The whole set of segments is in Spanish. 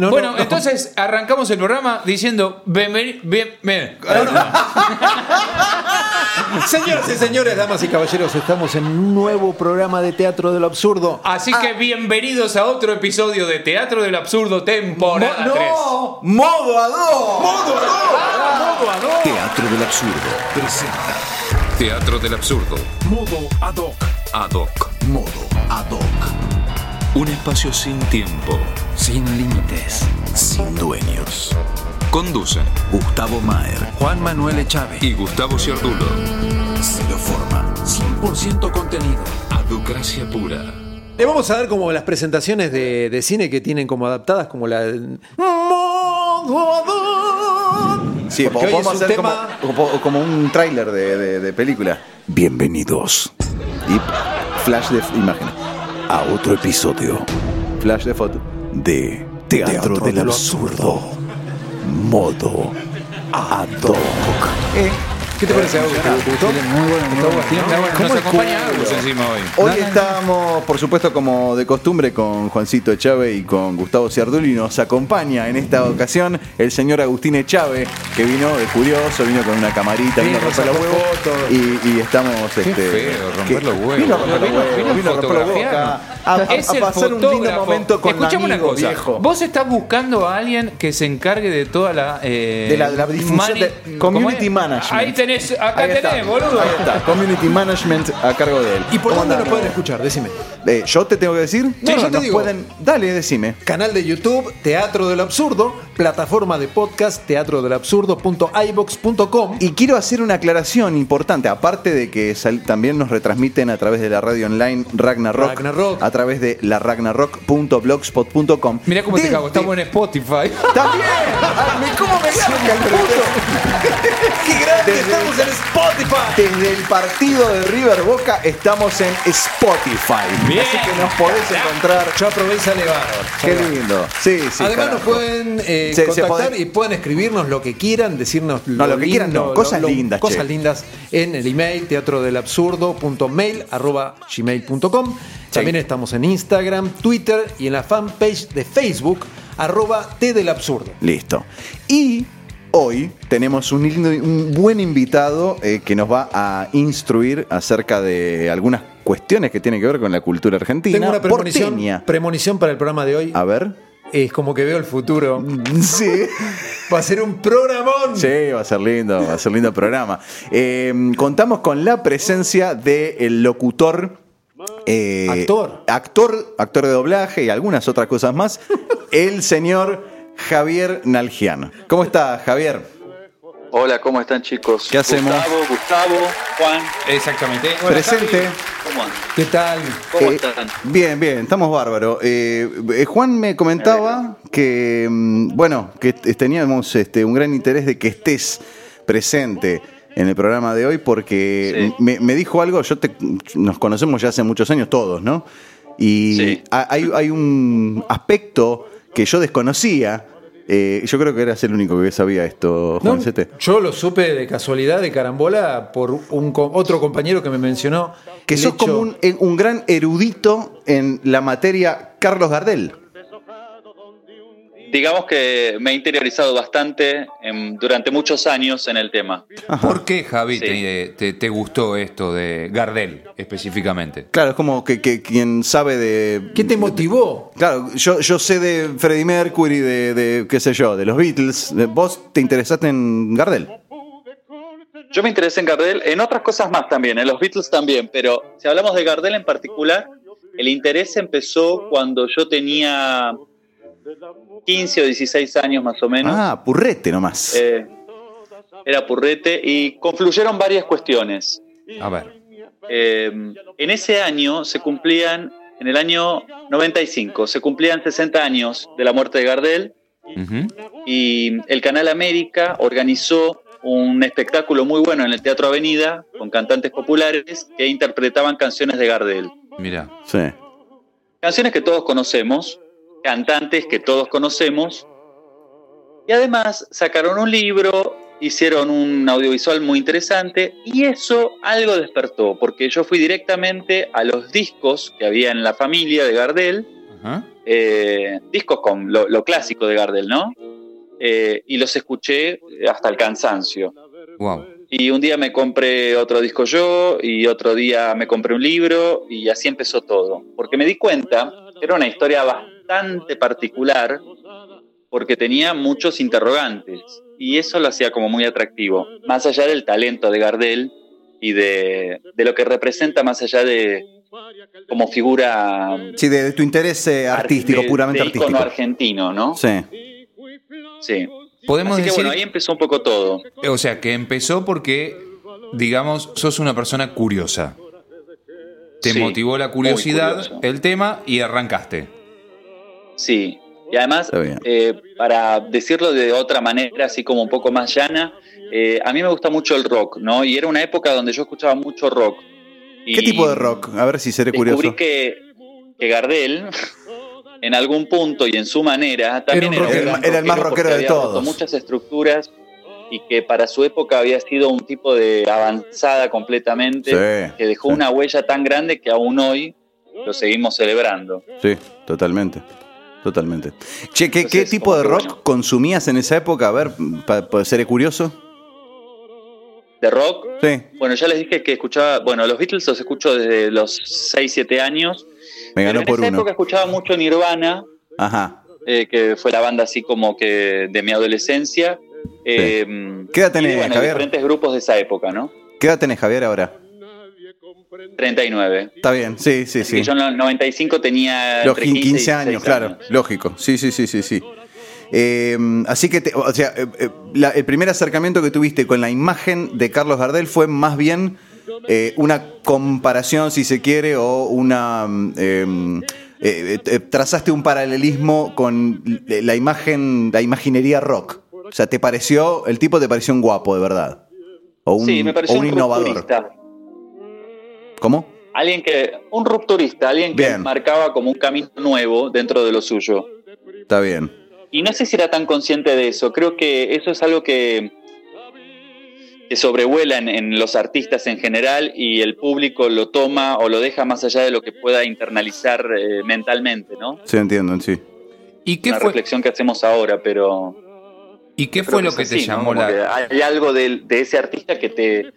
No, bueno, no, no. entonces arrancamos el programa diciendo bienvenido. Bien, bien. Señoras y señores, damas y caballeros, estamos en un nuevo programa de Teatro de lo Absurdo. Así que bienvenidos a otro episodio de Teatro del Absurdo temporada Mo- 3. ¡No! ¡Modo a dos! ¡Modo a dos! ¡Modo a dos! Teatro del Absurdo presenta Teatro del Absurdo Modo ad hoc. Ad hoc Modo ad hoc. Un espacio sin tiempo, Sin límites. Sin dueños. Conducen Gustavo Maer. Juan Manuel Echave. y Gustavo Ciardulo Cero forma. 100% contenido. Aducracia pura Le vamos a dar como las presentaciones de, de cine que tienen como adaptadas, como la. Sí, podemos hacer tema- como, como- como un tráiler de, de- de película. Bienvenidos Y flash de imágenes. A otro episodio Flash de foto. de Teatro, del de lo Absurdo. Modo ad hoc. ¿Qué te parece, Agus? Muy bueno, muy bueno. Bueno, ¿Cómo nos es acompaña? Agus encima hoy. Hoy estamos, por supuesto, como de costumbre, con Juancito Echave y con Gustavo Ciarduli. Nos acompaña en esta ocasión el señor Agustín Echave, que vino de curioso, vino con una camarita, vino a romper los huevos. fotos. Y, y estamos. Qué este, feo, romper los huevos. Vino a romper los huevos, vino a romper los huevos a, pasar un lindo momento con Escuchame una cosa. viejo. Vos estás buscando a alguien que se encargue de toda la. eh, De la- la difusión de- ¿cómo community es? management. Ahí tenés, acá Ahí está, tenés, boludo. Ahí está, Community Management a cargo de él. ¿Y por ¿Cómo dónde andás? pueden escuchar? Decime. Eh, ¿Yo te tengo que decir? No, yo te nos digo. pueden. Dale, decime. Canal de YouTube, Teatro del Absurdo, plataforma de podcast, teatrodelabsurdo.ibox.com. Y quiero hacer una aclaración importante, aparte de que también nos retransmiten a través de la radio online Ragnarok, Ragnarok. a través de la ragnarok.blogspot.com. Mirá cómo te Desde- cago, estamos en Spotify. También. Ay, ¿Cómo me el puto? ¡Qué grande! Desde- ¡Estamos en Spotify! Desde el partido de River Boca estamos en Spotify. Bien. Así que nos podés encontrar. Yo aprobé y sale bárbaro. Qué lindo. Sí, sí. Además carajo. nos pueden eh, Se- se contactar y pueden escribirnos lo que quieran, decirnos No, lo que lindo, quieran no, cosas lo- lindas, Cosas che. lindas en el email teatrodelabsurdo.mail arroba gmail.com. También estamos en Instagram, Twitter y en la fanpage de Facebook arroba T del Absurdo. Listo. Y hoy tenemos un, lindo- un buen invitado eh, que nos va a instruir acerca de algunas cuestiones que tienen que ver con la cultura argentina. Tengo una premonición, porteña. premonición para el programa de hoy. A ver. Es como que veo el futuro. Sí. Va a ser un programón. Sí, va a ser lindo, va a ser lindo programa. Eh, contamos con la presencia del locutor. eh, Actor. Actor, actor de doblaje y algunas otras cosas más. el señor Javier Nalgiano. ¿Cómo está, Javier? Hola, ¿cómo están chicos? ¿Qué hacemos? Gustavo, Gustavo, Juan, Exactamente. Presente. ¿cómo andan? ¿Qué tal? ¿Cómo Eh, están? Bien, bien, estamos bárbaros. Eh, eh, Juan me comentaba que, mm, bueno, que teníamos este, un gran interés de que estés presente en el programa de hoy porque Sí. me, me dijo algo, yo te, nos conocemos ya hace muchos años todos, ¿no? Y Sí. ha- hay, hay un aspecto que yo desconocía. Eh, yo creo que eras el único que sabía esto, No, Juan Cete. yo lo supe de casualidad, de carambola, por un co- otro compañero que me mencionó. Que sos hecho- como un, eh, un gran erudito en la materia Carlos Gardel. Digamos que me he interiorizado bastante en- durante muchos años en el tema. ¿Por qué, Javi, Sí. te, te- te gustó esto de Gardel específicamente? Claro, es como que, que quien sabe de. ¿Qué te motivó? Claro, yo, yo sé de Freddie Mercury, de, de, qué sé yo, de los Beatles. De- ¿Vos te interesaste en Gardel? Yo me interesé en Gardel, en otras cosas más también, en los Beatles también, pero si hablamos de Gardel en particular, el interés empezó cuando yo tenía 15 o 16 años más o menos. Ah, purrete nomás. Eh, era purrete y confluyeron varias cuestiones. A ver. Eh, en ese año se cumplían, en el año 95, se cumplían 60 años de la muerte de Gardel y el Canal América organizó un espectáculo muy bueno en el Teatro Avenida con cantantes populares que interpretaban canciones de Gardel. Mira. Sí. Canciones que todos conocemos, cantantes que todos conocemos. Y además sacaron un libro, hicieron un audiovisual muy interesante y eso algo despertó, porque yo fui directamente a los discos que había en la familia de Gardel eh, discos con lo, lo clásico de Gardel, ¿no? Eh, y los escuché hasta el cansancio. Wow. Y un día me compré otro disco yo, y otro día me compré un libro, y así empezó todo. Porque me di cuenta que era una historia bastante particular, porque tenía muchos interrogantes, y eso lo hacía como muy atractivo, más allá del talento de Gardel y de, de lo que representa más allá de como figura Sí, de, de tu interés eh, artístico, de- puramente artístico. argentino, ¿no? Sí. Sí. Podemos Así que decir, bueno, ahí empezó un poco todo. o sea, que empezó porque, digamos, sos una persona curiosa. Te Sí, motivó la curiosidad, el tema y arrancaste. Sí. Y además, eh, para decirlo de otra manera, así como un poco más llana, eh, a mí me gusta mucho el rock, ¿no? Y era una época donde yo escuchaba mucho rock. ¿Qué tipo de rock? A ver si seré Descubrí curioso. que, que Gardel, en algún punto y en su manera, también Era un era, rockero. Era el más rockero de había todos. muchas estructuras y que para su época había sido un tipo de avanzada completamente, Sí, que dejó sí. una huella tan grande que aún hoy lo seguimos celebrando. Sí, totalmente. Totalmente. Che, ¿qué, qué tipo de rock bueno. consumías en esa época? A ver, para ser curioso. De rock, Sí, bueno, ya les dije que escuchaba, bueno, los Beatles los escucho desde los 6, 7 años. me ganó pero en por esa uno. época escuchaba mucho Nirvana, Ajá. eh, que fue la banda así como que de mi adolescencia. Eh, ¿Qué edad tenés, y, bueno, Javier? diferentes grupos de esa época, ¿no? ¿Qué edad tenés, Javier, ahora? 39. Está bien, sí, sí, Así sí. que yo en el 95 tenía Los entre 15, 15, y años, 16 claro, lógico. Sí, sí, sí, sí, sí. Eh, así que, te- o sea, eh, eh, la- el primer acercamiento que tuviste con la imagen de Carlos Gardel fue más bien eh, una comparación, si se quiere, o una... mm, eh, eh, trazaste un paralelismo con la imagen, la imaginería rock. O sea, ¿te pareció, el tipo te pareció un guapo, de verdad? O un, Sí, me pareció o un un innovador. rupturista. ¿Cómo? Alguien que, un rupturista, alguien que Bien. marcaba como un camino nuevo dentro de lo suyo. Está bien. Y no sé si era tan consciente de eso. Creo que eso es algo que, que sobrevuela en, en los artistas en general y el público lo toma o lo deja más allá de lo que pueda internalizar eh, mentalmente, ¿no? Sí, entiendo, sí. ¿Y qué Una fue, reflexión que hacemos ahora, pero ¿y qué fue lo que te llamó la... hay algo de, de ese artista que te,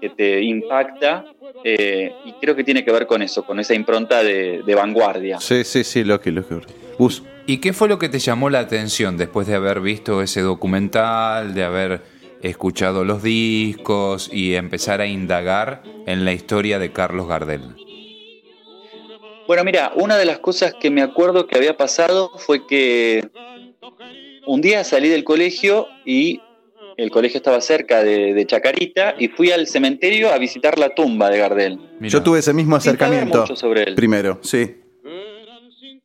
que te impacta eh, y creo que tiene que ver con eso, con esa impronta de, de vanguardia. Sí, sí, sí, Loki, Loki. Gus. ¿Y qué fue lo que te llamó la atención después de haber visto ese documental, de haber escuchado los discos y empezar a indagar en la historia de Carlos Gardel? Bueno, mira, una de las cosas que me acuerdo que había pasado fue que un día salí del colegio y el colegio estaba cerca de, de Chacarita y fui al cementerio a visitar la tumba de Gardel. Yo tuve ese mismo acercamiento. mucho sobre él. Primero, sí.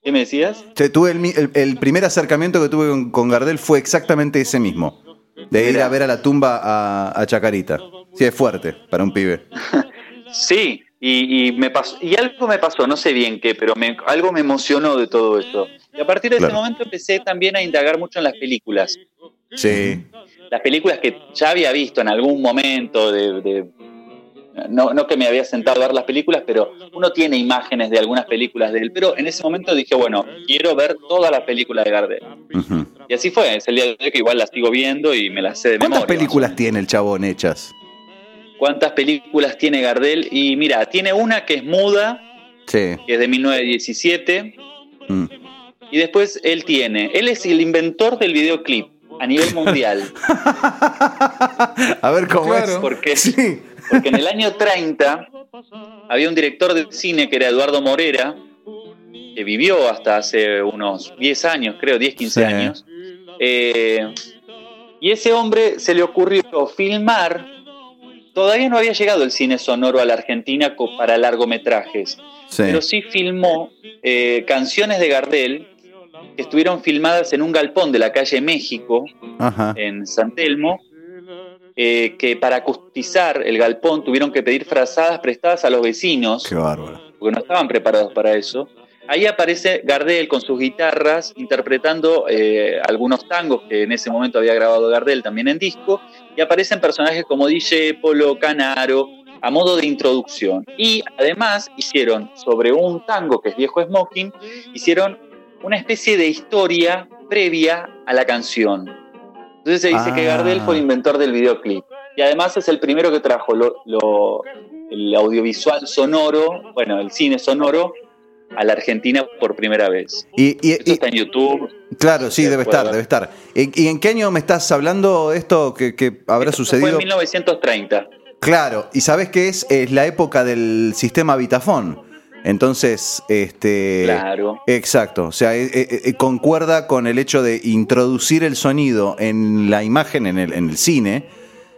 ¿Qué me decías? Te- Tuve el, el- el primer acercamiento que tuve con, con Gardel fue exactamente ese mismo. De ir a ver a la tumba a, a Chacarita. Sí, es fuerte para un pibe. Sí, y, y me pasó, y algo me pasó, no sé bien qué, pero me- algo me emocionó de todo eso. Y a partir de Claro. ese momento empecé también a indagar mucho en las películas. Sí. Las películas que ya había visto en algún momento de... de- no, no que me había sentado a ver las películas, pero uno tiene imágenes de algunas películas de él. Pero en ese momento dije, bueno, quiero ver todas las películas de Gardel. Y así fue, es el día de hoy que igual las sigo viendo y me las sé de ¿Cuántas memoria. películas tiene el chabón hechas? ¿Cuántas películas tiene Gardel? Y mira, tiene una que es muda, Sí. que es de 1917. Mm. Y después él tiene, él es el inventor del videoclip a nivel mundial. a ver cómo Claro. es. Porque, Sí. porque en el año 30 había un director de cine que era Eduardo Morera, que vivió hasta hace unos 10 años, creo, 10, 15 Sí. años. Eh, y ese hombre se le ocurrió filmar, todavía no había llegado el cine sonoro a la Argentina para largometrajes, Sí. pero sí filmó eh, canciones de Gardel que estuvieron filmadas en un galpón de la calle México, Ajá. en San Telmo, eh, que para acustizar el galpón tuvieron que pedir frazadas prestadas a los vecinos, Qué bárbaro. porque no estaban preparados para eso. Ahí aparece Gardel con sus guitarras interpretando eh, algunos tangos que en ese momento había grabado Gardel también en disco, y aparecen personajes como DJ Polo, Canaro, a modo de introducción. Y además hicieron sobre un tango que es Viejo Smoking, hicieron una especie de historia previa a la canción. Entonces se dice que Ah. Gardel fue el inventor del videoclip. Y además es el primero que trajo lo- lo- el audiovisual sonoro, bueno, el cine sonoro, a la Argentina por primera vez. Y, y- Esto y- está en YouTube. claro, sí, debe estar, ver. debe estar. ¿Y, y en qué año me estás hablando esto que, que habrá Esto sucedido? Fue en 1930. Claro, y sabes qué es? Es la época del sistema Vitafone. Entonces, este. Claro. Exacto, o sea, eh, eh, eh, concuerda con el hecho de introducir el sonido en la imagen, en el, en el cine,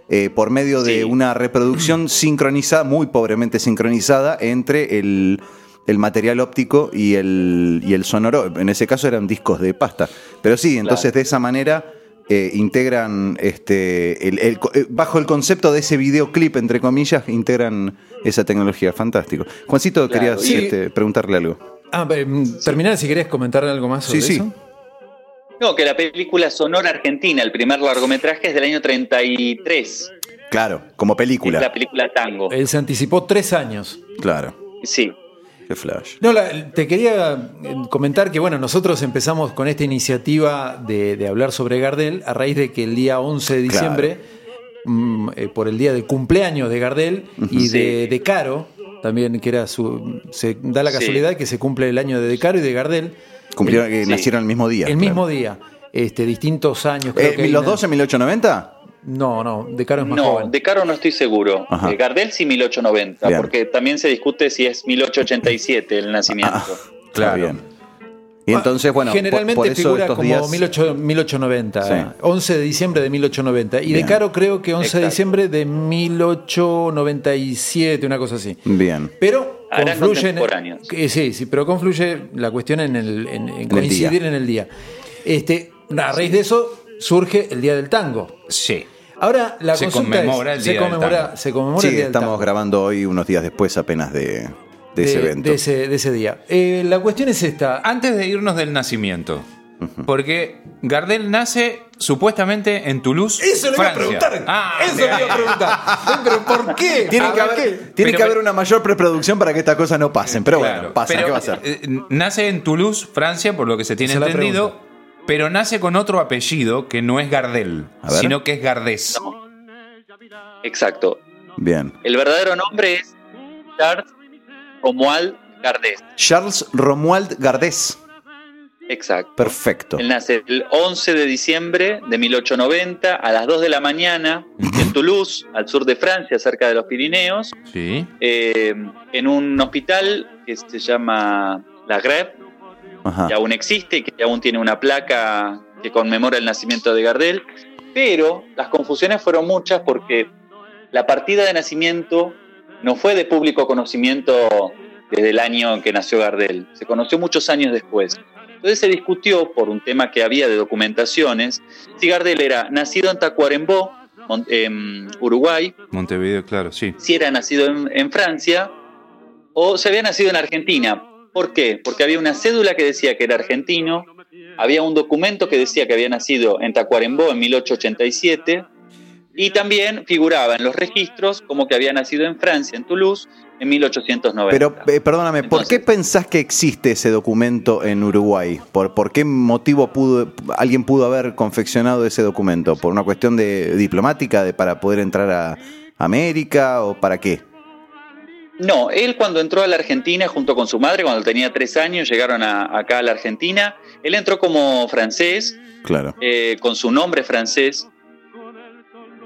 eh, por medio de una reproducción sincronizada, muy pobremente sincronizada, entre el, el material óptico y el, y el sonoro. En ese caso eran discos de pasta. Pero sí, entonces Claro. de esa manera eh, integran, este, el- el co- eh, bajo el concepto de ese videoclip, entre comillas, integran esa tecnología. Fantástico. Juancito, Claro, quería sí. este, preguntarle algo. Ah, mm, terminar si querés comentar algo más sobre Sí, sí. eso. No, que la película Sonora Argentina, el primer largometraje, es del año 33. Claro, como Es película. la película Tango. Él se anticipó tres años. Claro, Sí. Flash. No, la- te quería eh, comentar que, bueno, nosotros empezamos con esta iniciativa de, de hablar sobre Gardel a raíz de que el día 11 de diciembre, mm, eh, por el día del cumpleaños de Gardel y de, Sí. de Caro, también que era su. Se da la Sí. casualidad que se cumple el año de De Caro y de Gardel. Cumplieron, el, que sí. nacieron el mismo día. el claro. mismo día. Este, distintos años. creo Eh, que ¿Los dos en 1890? No, no, De Caro es más No, joven. de Caro no estoy seguro. Ajá. De Gardel sí 1890, Bien. porque también se discute si es 1887 el nacimiento. Ah, Claro. Bien. Y entonces, bueno, por- Generalmente por, eso figura estos como días- 18 1890, Sí. 11 de diciembre de 1890. Y Bien. de Caro creo que 11 de Exacto. diciembre de 1897, una cosa así. Bien. Pero Harán confluye en que- sí, sí, pero confluye la cuestión en, el, en- en coincidir día. en el día. Este, a raíz de eso surge el Día del Tango. Sí. Ahora la Se consulta conmemora es, el se Día del conmemora, Tango. se conmemora Sí, el Día del estamos Tango. grabando hoy unos días después apenas de, de ese evento. de ese, de ese día. Eh, la cuestión es esta. Antes de irnos del nacimiento, porque Gardel nace supuestamente en Toulouse, Eso le iba a Francia. preguntar. Ah, Eso le iba a preguntar. Eh, Pero ¿por qué? Tiene A que ver, haber, ¿qué? tiene Pero- que haber una mayor preproducción para que estas cosas no pasen. Pero Claro, bueno, pasa, pero, ¿qué va a hacer? eh, nace en Toulouse, Francia, por lo que se tiene Esa entendido. Pero nace con otro apellido que no es Gardel, sino que es Gardés. Exacto. Bien. El verdadero nombre es Charles Romuald Gardés. Charles Romuald Gardés. Exacto. Perfecto. Él nace el 11 de diciembre de 1890 a las 2 de la mañana en Toulouse, al sur de Francia, cerca de los Pirineos, Sí. eh, en un hospital que se llama La Greve, Ajá. que aún existe y que aún tiene una placa que conmemora el nacimiento de Gardel, pero las confusiones fueron muchas porque la partida de nacimiento no fue de público conocimiento desde el año en que nació Gardel, se conoció muchos años después. Entonces se discutió por un tema que había de documentaciones si Gardel era nacido en Tacuarembó, Mon- en Uruguay, Montevideo, claro, sí. si era nacido en, en Francia o se había nacido en Argentina. ¿Por qué? Porque había una cédula que decía que era argentino, había un documento que decía que había nacido en Tacuarembó en 1887 y también figuraba en los registros como que había nacido en Francia, en Toulouse, en 1890. Pero eh, perdóname, ¿por qué pensás que existe ese documento en Uruguay? ¿Por, por qué motivo pudo, alguien pudo haber confeccionado ese documento? ¿Por una cuestión de diplomática de, para poder entrar a América o para qué? No, él cuando entró a la Argentina junto con su madre, cuando tenía tres años, llegaron a- acá a la Argentina, él entró como francés, Claro. eh, con su nombre francés.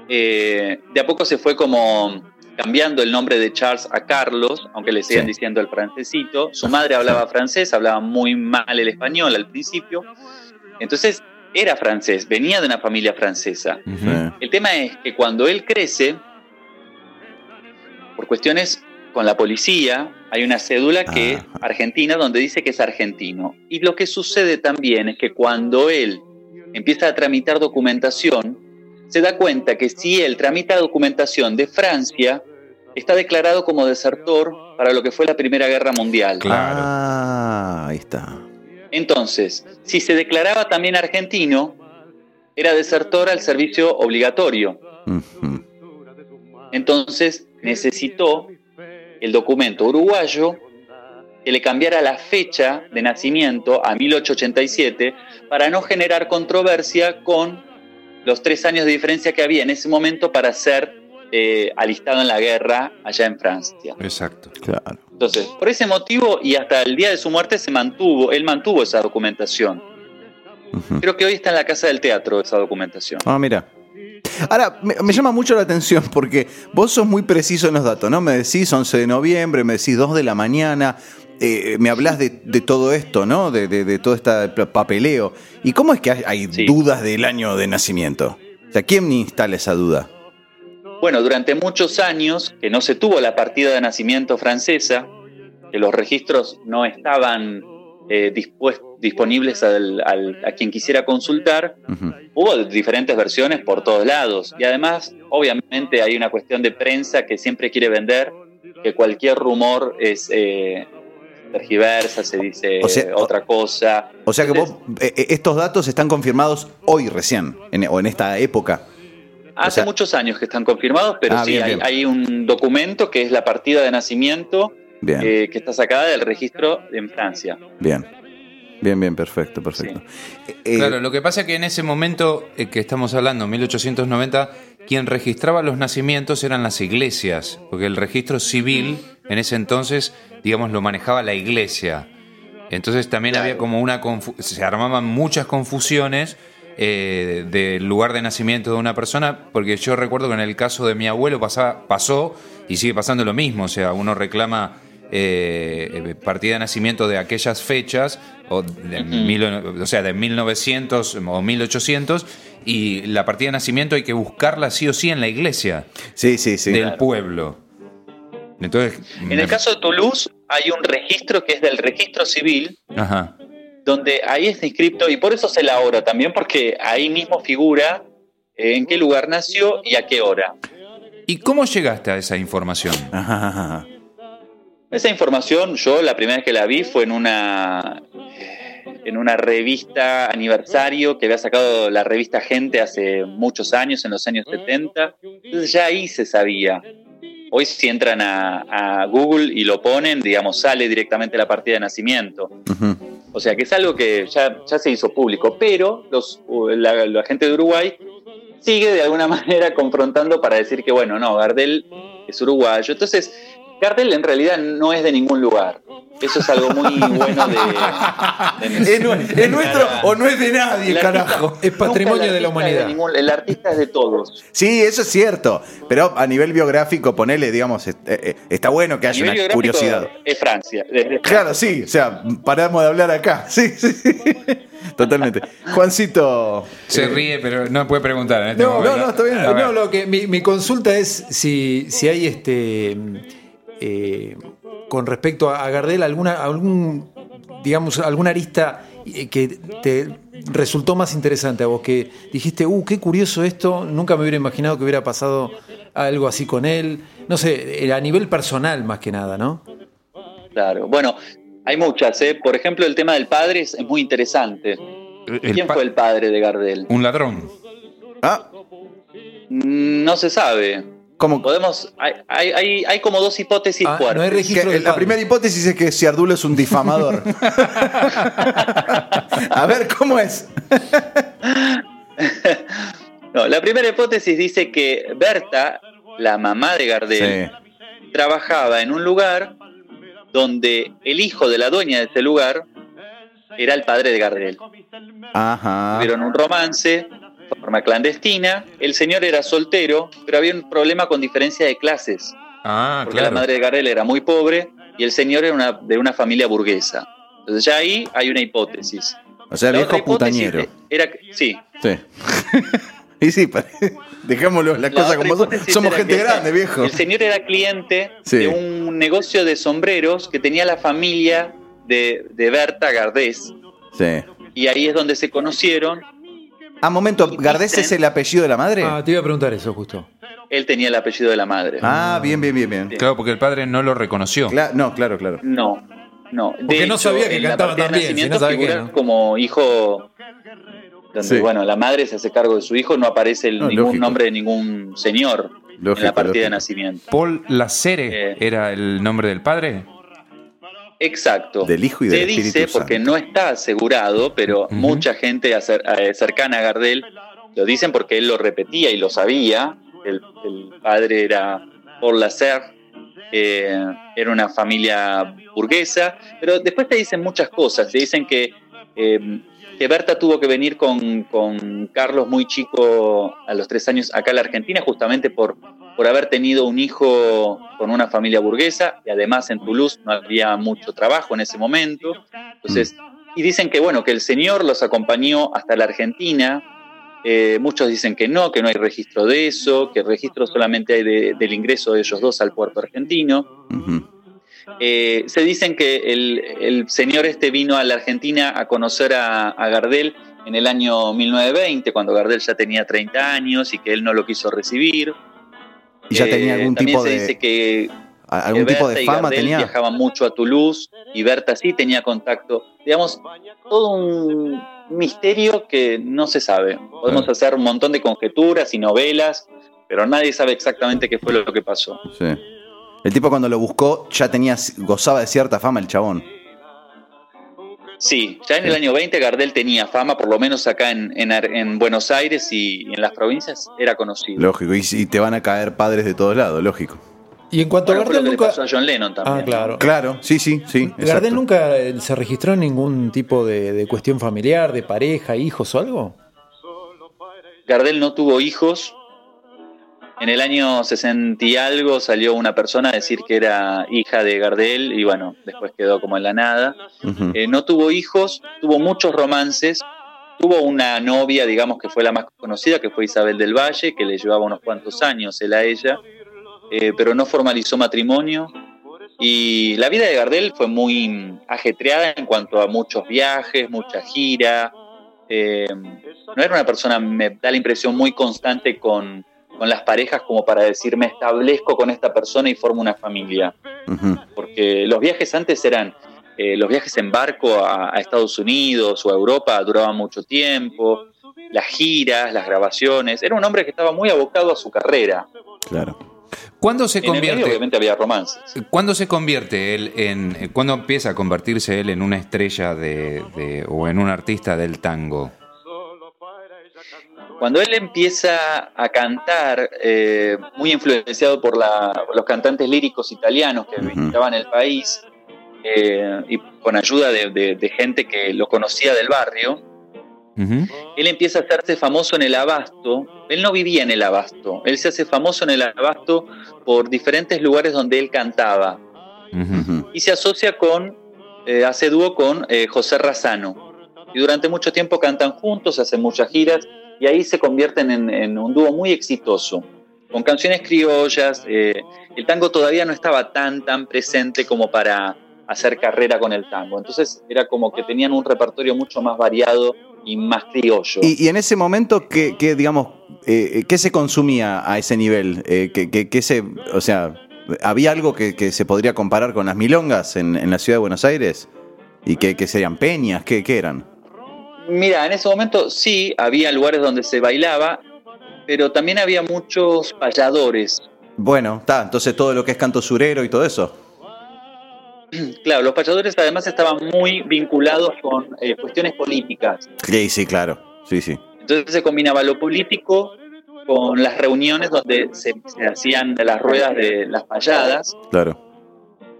Eh, de a poco se fue como cambiando el nombre de Charles a Carlos, aunque le sigan Sí. diciendo el francesito. Su madre hablaba francés, hablaba muy mal el español al principio. Entonces era francés, venía de una familia francesa. El tema es que cuando él crece, por cuestiones con la policía, hay una cédula que es Ah. argentina donde dice que es argentino. Y lo que sucede también es que cuando él empieza a tramitar documentación, se da cuenta que si él tramita documentación de Francia, está declarado como desertor para lo que fue la Primera Guerra Mundial. Claro. Ah, ahí está. Entonces, si se declaraba también argentino, era desertor al servicio obligatorio. Entonces, necesitó el documento uruguayo que le cambiara la fecha de nacimiento a 1887 para no generar controversia con los tres años de diferencia que había en ese momento para ser eh, alistado en la guerra allá en Francia. Exacto. Claro. Entonces, por ese motivo y hasta el día de su muerte se mantuvo, él mantuvo esa documentación. Creo que hoy está en la Casa del Teatro esa documentación. Ah, mira. Ahora, me, me llama mucho la atención porque vos sos muy preciso en los datos, ¿no? Me decís 11 de noviembre, me decís 2 de la mañana, eh, me hablas de, de todo esto, ¿no? De, de- de todo este papeleo. ¿Y cómo es que hay, hay Sí. dudas del año de nacimiento? O sea, ¿quién instala esa duda? Bueno, durante muchos años que no se tuvo la partida de nacimiento francesa, que los registros no estaban eh, disponibles al- al- a quien quisiera consultar, hubo diferentes versiones por todos lados. Y además, obviamente, hay una cuestión de prensa que siempre quiere vender que cualquier rumor es eh, tergiversa, se dice O sea, otra cosa. O sea que vos, eh, eh, estos datos están confirmados hoy recién, en- o en esta época. Hace o sea- muchos años que están confirmados, pero Ah, sí, bien, hay, bien. hay un documento que es la partida de nacimiento Bien, eh, que está sacada del registro en Francia. bien. Bien, bien, perfecto, perfecto. Eh, Claro, lo que pasa es que en ese momento eh, que estamos hablando, 1890, quien registraba los nacimientos eran las iglesias, porque el registro civil en ese entonces, digamos, lo manejaba la iglesia. Entonces también Claro. había como una confu- se armaban muchas confusiones eh, del lugar de nacimiento de una persona, porque yo recuerdo que en el caso de mi abuelo pasaba, pasó y sigue pasando lo mismo, o sea, uno reclama eh, eh, partida de nacimiento de aquellas fechas, o, de mil- o sea, de 1900 o 1800, y la partida de nacimiento hay que buscarla sí o sí en la iglesia sí, sí, sí. del pueblo. Entonces, En el caso de Toulouse hay un registro que es del registro civil, Ajá. donde ahí está inscrito, y por eso se la hora también, porque ahí mismo figura en qué lugar nació y a qué hora. ¿Y cómo llegaste a esa información? Ajá, ajá, ajá. Esa información, yo la primera vez que la vi fue en una en una revista aniversario que había sacado la revista Gente hace muchos años, en los años 70. Entonces ya ahí se sabía. Hoy si entran a, a Google y lo ponen, digamos, sale directamente la partida de nacimiento. O sea que es algo que ya, ya se hizo público, pero los, la, la gente de Uruguay sigue de alguna manera confrontando para decir que, bueno, no, Gardel es uruguayo. Entonces, Gardel en realidad no es de ningún lugar. Eso es algo muy bueno de... de- ¿Es, nu- es nuestro o no es de nadie, El carajo? artista- Es patrimonio de la humanidad. ningún- el artista es de todos. Sí, eso es cierto. Pero a nivel biográfico, ponele, digamos, eh, eh, está bueno que haya una curiosidad. Es Francia. Claro, sí, o sea, paramos de hablar acá. Sí, sí, sí. Totalmente. Juancito. Se eh, ríe, pero no puede preguntar en este No, momento. no, no, está bien. No, lo que, mi, mi consulta es si, si hay este eh, con respecto a Gardel alguna, algún digamos, alguna arista eh, que te resultó más interesante a vos, que dijiste, uh, qué curioso esto, nunca me hubiera imaginado que hubiera pasado algo así con él. No sé, eh, a nivel personal más que nada, ¿no? Claro. Bueno, hay muchas. ¿eh? Por ejemplo, el tema del padre es, muy interesante. El ¿Quién fue el padre de Gardel? Un ladrón. Ah, Mm, No se sabe. ¿Cómo? Podemos. Hay, hay, hay, como dos hipótesis Ah, fuertes. no hay Que, registro del la primera hipótesis es que Ciardulo es un difamador. a ver, ¿cómo es? No, la primera hipótesis dice que Berta, la mamá de Gardel, Sí. trabajaba en un lugar donde el hijo de la dueña de ese lugar era el padre de Gardel. Ajá. Tuvieron un romance forma clandestina. El señor era soltero, pero había un problema con diferencia de clases. Ah, porque claro. la madre de Gardel era muy pobre y el señor era una, de una familia burguesa. Entonces ya ahí hay una hipótesis. O sea, La viejo putañero. Era, sí, Sí. y sí, dejémoslo las La cosas como son. Somos gente grande, viejo. El señor era cliente Sí. de un negocio de sombreros que tenía la familia de, de Berta Gardés. Sí. Y ahí es donde se conocieron. Ah, momento, ¿Gardés es el apellido de la madre? Ah, te iba a preguntar eso justo. Él tenía el apellido de la madre. Ah, bien, bien, bien, bien. Claro, porque el padre no lo reconoció. Cla- no, claro, claro. No, no. De Porque no sabía que en la cantaba partida de tan bien, si nacimiento no figura ¿no? como hijo. Donde, Sí. bueno, la madre se hace cargo de su hijo, no aparece el- No, ningún lógico. nombre de ningún señor. Lógico, en la partida de lógico. nacimiento. Paul Lacere Eh. era el nombre del padre. Exacto. Del Hijo y Se del dice, Espíritu porque no está asegurado, pero mucha gente eh, cercana a Gardel lo dicen porque él lo repetía y lo sabía. El, el padre era Paul Lasserre, eh, era una familia burguesa, pero después te dicen muchas cosas. Te dicen que, eh, que Berta tuvo que venir con, con Carlos muy chico a los tres años acá a la Argentina, justamente por, por haber tenido un hijo con una familia burguesa, y además en Toulouse no había mucho trabajo en ese momento. Entonces, y dicen que bueno, que el señor los acompañó hasta la Argentina. Eh, muchos dicen que no, que no hay registro de eso, que el registro solamente hay de- del ingreso de ellos dos al puerto argentino. Eh, se dicen que el, el señor este vino a la Argentina a conocer a, a Gardel en el año 1920, cuando Gardel ya tenía 30 años y que él no lo quiso recibir. Y ya Eh, tenía algún también tipo se de dice que algún tipo de y fama Gardel tenía. viajaban mucho a Toulouse y Berta sí tenía contacto. Digamos, todo un misterio que no se sabe. Podemos hacer un montón de conjeturas y novelas, pero nadie sabe exactamente qué fue lo que pasó. Sí. El tipo cuando lo buscó ya tenía gozaba de cierta fama el chabón. Sí, ya en el año 20 Gardel tenía fama, por lo menos acá en, en Ar- en Buenos Aires y en las provincias era conocido. Lógico. Y, y te van a caer padres de todos lados, lógico. Y en cuanto Bueno, a lo Gardel que le nunca. pasó a John Lennon también. Ah, claro. Claro, sí, sí, sí. Gardel exacto. nunca eh, se registró en ningún tipo de, de cuestión familiar, de pareja, hijos o algo. Gardel no tuvo hijos. En el año 60 y algo salió una persona a decir que era hija de Gardel y bueno, después quedó como en la nada. Eh, no tuvo hijos, tuvo muchos romances. Tuvo una novia, digamos que fue la más conocida, que fue Isabel del Valle, que le llevaba unos cuantos años él a ella, eh, pero no formalizó matrimonio. Y la vida de Gardel fue muy ajetreada en cuanto a muchos viajes, mucha gira. Eh, no era una persona, me da la impresión, muy constante con, con las parejas como para decir me establezco con esta persona y formo una familia. Porque los viajes antes eran, eh, los viajes en barco a, a Estados Unidos o a Europa duraban mucho tiempo, las giras, las grabaciones. Era un hombre que estaba muy abocado a su carrera. Claro. ¿Cuándo se En el medio, convierte? obviamente había romances. ¿Cuándo se convierte él en. ¿Cuándo empieza a convertirse él en una estrella de, de- o en un artista del tango? Cuando él empieza a cantar, eh, muy influenciado por la- los cantantes líricos italianos que Ujú. visitaban el país, eh, y con ayuda de, de- de gente que lo conocía del barrio, Ujú. él empieza a hacerse famoso en el abasto. Él no vivía en el abasto, él se hace famoso en el abasto por diferentes lugares donde él cantaba Ujú. Ujú. y se asocia con, eh, hace dúo con eh, José Razano. Y durante mucho tiempo cantan juntos, hacen muchas giras y ahí se convierten en, un dúo muy exitoso, con canciones criollas. eh, el tango todavía no estaba tan, tan presente como para hacer carrera con el tango. Entonces era como que tenían un repertorio mucho más variado y más criollo. Y, en ese momento, ¿qué, digamos, eh, qué se consumía a ese nivel? Eh, ¿qué, se, o sea, ¿había algo que, se podría comparar con las milongas en, en la ciudad de Buenos Aires? ¿Y qué, serían peñas? ¿Qué, qué eran? Mira, en ese momento sí, había lugares donde se bailaba, pero también había muchos payadores. Bueno, está, entonces todo lo que es canto surero y todo eso. Claro, los payadores además estaban muy vinculados con eh, cuestiones políticas. Sí, sí, claro. Sí, sí. Entonces se combinaba lo político con las reuniones donde se, se hacían las ruedas de las payadas. Claro,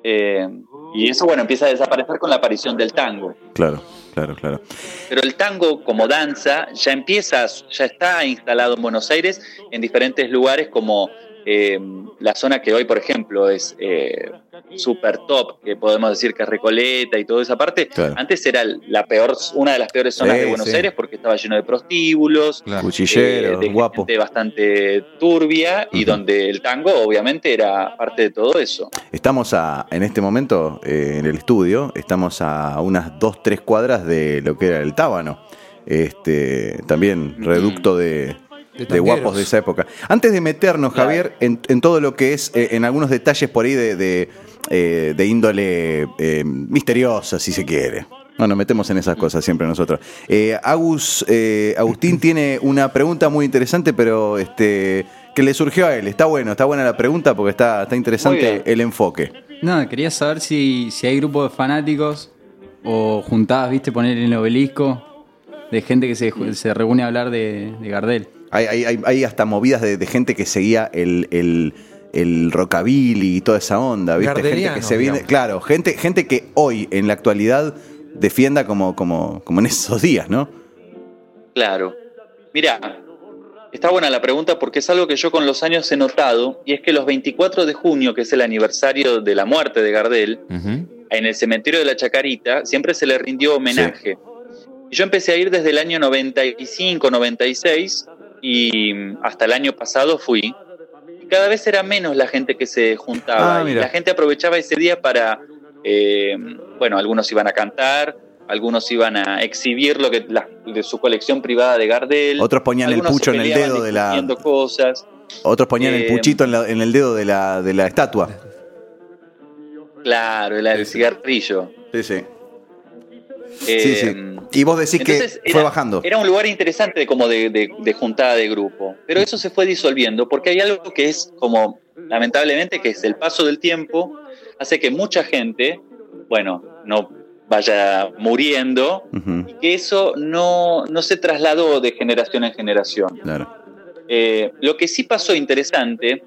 eh, y eso, bueno, empieza a desaparecer con la aparición del tango. claro, claro, claro. Pero el tango como danza ya empieza, ya está instalado en Buenos Aires en diferentes lugares como eh, la zona que hoy, por ejemplo, es eh, super top, que podemos decir que es Recoleta y toda esa parte. Claro. Antes era la peor, una de las peores zonas Sí, de Buenos sí. Aires porque estaba lleno de prostíbulos, Claro. Eh, de guapo. gente bastante turbia y donde el tango obviamente era parte de todo eso. Estamos a, en este momento eh, en el estudio, estamos a unas dos, tres cuadras de lo que era el Tábano. Este, también reducto de, De de guapos de esa época. Antes de meternos. Javier, en, en todo lo que es, eh, en algunos detalles por ahí de, de, eh, de índole eh, misteriosa, si se quiere. No, nos metemos en esas cosas siempre nosotros. Eh, Agus, eh, Agustín tiene una pregunta muy interesante, pero este, que le surgió a él. Está bueno, está buena la pregunta porque está, está interesante el enfoque. Nada, quería saber si, si hay grupos de fanáticos o juntadas, viste, poner en el obelisco de gente que se, se reúne a hablar de, de Gardel. Hay, hay- hay- hay hasta movidas de, de gente que seguía el, el, el rockabilly y toda esa onda, ¿viste? Gente que se viene, digamos. claro, gente, gente que hoy en la actualidad defienda como, como, como en esos días, ¿no? Claro. Mira, está buena la pregunta porque es algo que yo con los años he notado y es que los 24 de junio, que es el aniversario de la muerte de Gardel, en el cementerio de la Chacarita siempre se le rindió homenaje. Y yo empecé a ir desde el año 95, 96 y hasta el año pasado fui. Cada vez era menos la gente que se juntaba. Ah, y la gente aprovechaba ese día para, eh, bueno, algunos iban a cantar, algunos iban a exhibir lo que la- de su colección privada de Gardel. Otros ponían el pucho en el dedo de la- cosas. Otros ponían el Eh, puchito en, la- en el dedo de la, de la estatua. Claro, el, el cigarrillo. Sí, sí. Eh, Sí, sí. Y vos decís Entonces, que fue era- bajando. Era un lugar interesante como de, de- de juntada de grupo, pero eso se fue disolviendo porque hay algo que es como, lamentablemente, que es el paso del tiempo, hace que mucha gente, bueno, no vaya muriendo y que eso no, no se trasladó de generación en generación. claro. Eh, lo que sí pasó interesante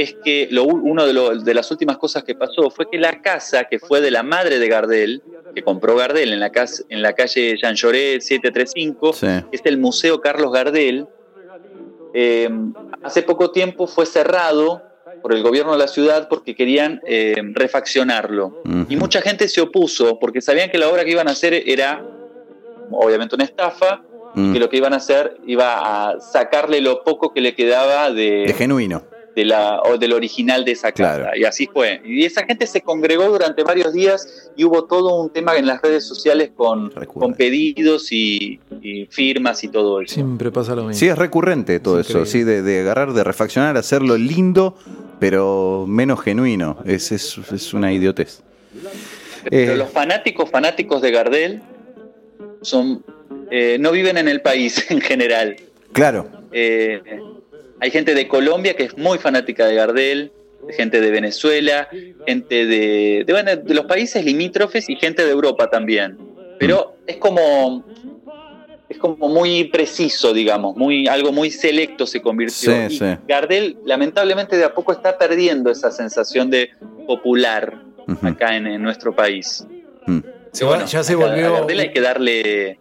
es que lo, una de, lo- de las últimas cosas que pasó fue que la casa que fue de la madre de Gardel, que compró Gardel en la, casa, en la calle Jean Lloret 735, Sí. es el Museo Carlos Gardel, eh, hace poco tiempo fue cerrado por el gobierno de la ciudad porque querían eh, refaccionarlo. Y mucha gente se opuso porque sabían que la obra que iban a hacer era obviamente una estafa Mm. que lo que iban a hacer iba a sacarle lo poco que le quedaba de, De genuino. De la, o del original de esa casa. Claro. Y así fue. Y esa gente se congregó durante varios días y hubo todo un tema en las redes sociales con, con pedidos y, y firmas y todo eso. Siempre pasa lo mismo. Sí, es recurrente todo Es eso, sí, de, de agarrar, de refaccionar, hacerlo lindo, pero menos genuino. Es, es, es una idiotez. Pero Eh, los fanáticos, fanáticos de Gardel, son, eh, no viven en el país en general. Claro, Eh, hay gente de Colombia que es muy fanática de Gardel, gente de Venezuela, gente de, de, bueno, de los países limítrofes y gente de Europa también. Pero es como es como muy preciso, digamos, muy algo muy selecto se convirtió. Sí, y sí. Gardel lamentablemente de a poco está perdiendo esa sensación de popular acá en, en nuestro país. Mm. Se Bueno, ya se a- a volvió. Gardel hay que darle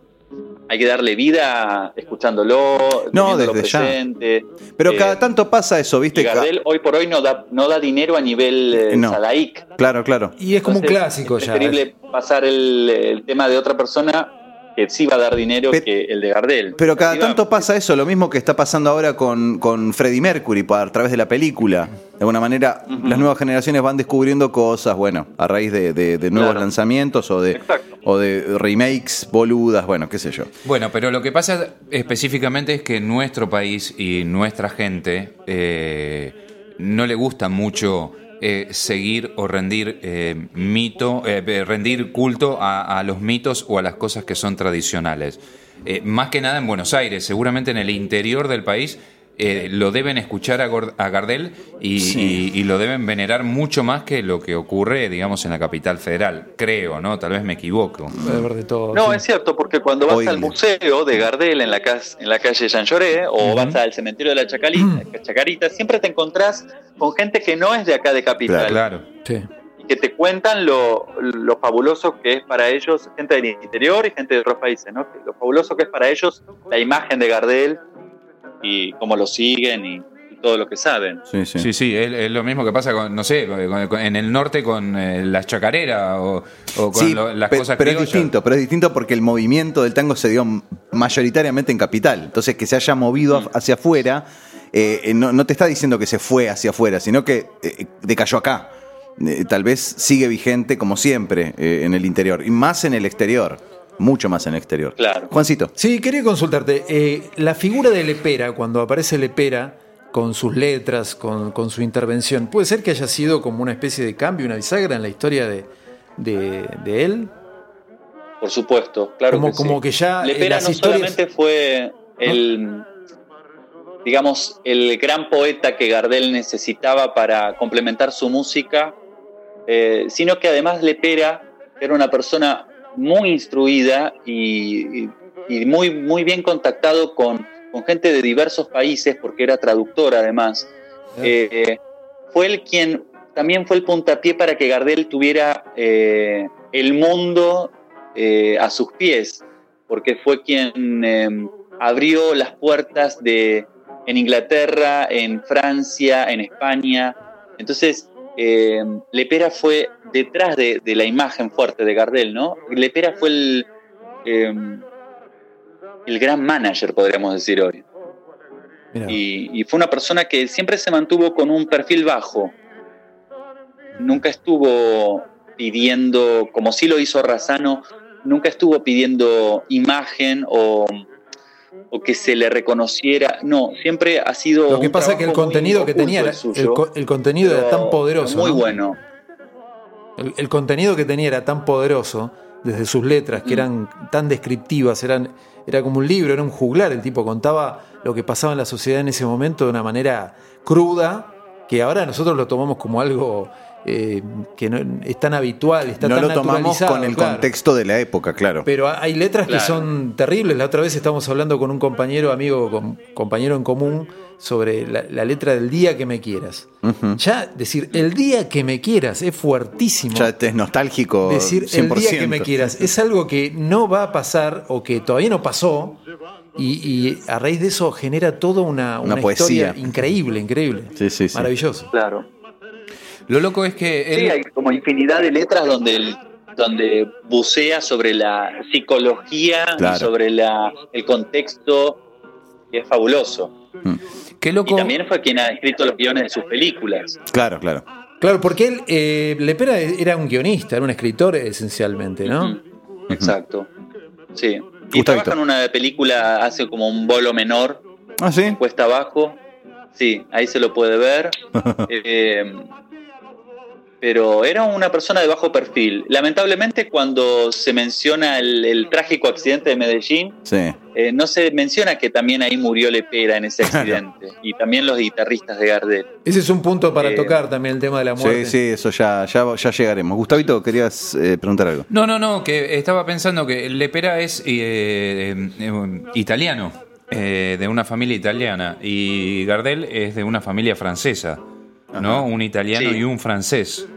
hay que darle vida escuchándolo, No, desde ya. presente. Pero Eh, cada tanto pasa eso, Y ¿viste? Ca- Gardel hoy por hoy no da, no da dinero a nivel eh, No. Salaic. Claro, claro. Y es como un clásico es ya. preferible pasar el, el tema de otra persona que sí va a dar dinero Pe- que el de Gardel. Pero cada Así va. tanto pasa eso, lo mismo que está pasando ahora con, con Freddie Mercury a través de la película. De alguna manera, las nuevas generaciones van descubriendo cosas, bueno, a raíz de, de- de nuevos Claro. lanzamientos o de, Exacto. o de remakes boludas, bueno, qué sé yo. Bueno, pero lo que pasa específicamente es que nuestro país y nuestra gente eh, no le gusta mucho eh, seguir o rendir eh, mito, eh, rendir culto a, los mitos o a las cosas que son tradicionales. Más que nada en Buenos Aires, seguramente en el interior del país. Eh, lo deben escuchar a, Gor- a Gardel y, Sí. y- y lo deben venerar mucho más que lo que ocurre, digamos, en la capital federal. Creo, ¿no? Tal vez me equivoco. De todo. No, sí. es cierto, porque cuando vas al museo de Gardel en la, en la calle Jean Lloré o vas al cementerio de la Chacalita, Chacarita, siempre te encontrás con gente que no es de acá de Capital. Claro. Sí. y que te cuentan lo, lo fabuloso que es para ellos, gente del interior y gente de otros países, ¿no? Lo fabuloso que es para ellos la imagen de Gardel y cómo lo siguen y, y todo lo que saben. Sí, sí. Sí, sí, es, es lo mismo que pasa con, no sé, con- con- en el norte con eh, las chacareras o, o con Sí, lo- las pe- cosas pero es distinto, pero es distinto porque el movimiento del tango se dio mayoritariamente en capital. Entonces, que se haya movido Mm. hacia afuera, eh, eh, no, no te está diciendo que se fue hacia afuera, sino que eh, decayó acá. Eh, tal vez sigue vigente como siempre eh, en el interior, y más en el exterior, mucho más en el exterior. Claro. Juancito. Sí, quería consultarte. eh, la figura de Lepera, cuando aparece Lepera con sus letras, con, con su intervención, ¿puede ser que haya sido como una especie de cambio, una bisagra en la historia de, de- de él? Por supuesto, claro Como- que sí. que ya, Lepera las no historias- solamente fue el digamos, el gran poeta que Gardel necesitaba para complementar su música, eh, sino que además Lepera era una persona muy instruida y, y- y muy, muy bien contactado con, con gente de diversos países, porque era traductor además. Eh, fue el quien también fue el puntapié para que Gardel tuviera eh, el mundo eh, a sus pies, porque fue quien eh, abrió las puertas de en Inglaterra, en Francia, en España. Entonces, eh, Lepera fue detrás de, de la imagen fuerte de Gardel, ¿no? Lepera fue el, eh, el gran manager, podríamos decir hoy. Y, y fue una persona que siempre se mantuvo con un perfil bajo. Nunca estuvo pidiendo, como sí lo hizo Razano, nunca estuvo pidiendo imagen o, o que se le reconociera. No, siempre ha sido. Lo que pasa es que el contenido que tenía, era- el suyo, el, co- el contenido era tan poderoso. Muy ¿no? bueno. El, el contenido que tenía era tan poderoso, desde sus letras, Mm. que eran tan descriptivas, eran, era como un libro, era un juglar. El tipo contaba lo que pasaba en la sociedad en ese momento de una manera cruda, que ahora nosotros lo tomamos como algo eh, que no, es tan habitual, está no tan lo tomamos con el claro. contexto de la época, claro. Pero hay letras que son terribles. La otra vez estábamos hablando con un compañero, amigo, com- compañero en común, sobre la, la letra del día que me quieras. Ya decir el día que me quieras es fuertísimo. Ya te es nostálgico. decir 100%. el día que me quieras es algo que no va a pasar o que todavía no pasó. Y, y a raíz de eso genera toda una, Una una poesía. historia increíble, increíble. Sí, sí, sí. Maravilloso. Claro. Lo loco es que él, Sí, hay como infinidad de letras donde, el- donde bucea sobre la psicología Claro. y sobre la, el contexto, y es fabuloso. qué Y loco. también fue quien ha escrito los guiones de sus películas. Claro, claro. Claro, porque él, eh, Lepera era un guionista, era un escritor esencialmente, ¿no? Exacto. Sí. Y Gustavito. trabaja en una película, hace como un bolo menor, Ah, sí. cuesta abajo. Sí, ahí se lo puede ver. Eh, pero era una persona de bajo perfil. Lamentablemente, cuando se menciona el, el trágico accidente de Medellín, Sí. eh, no se menciona que también ahí murió Lepera en ese accidente. Y también los guitarristas de Gardel. Ese es un punto para Eh, tocar también el tema de la muerte. Sí, sí, eso ya, ya, ya llegaremos. Gustavito, querías eh, preguntar algo. No, no, no, que estaba pensando que Lepera es eh, eh, italiano, eh, de una familia italiana, y Gardel es de una familia francesa, ¿no? Un italiano Sí. y un francés.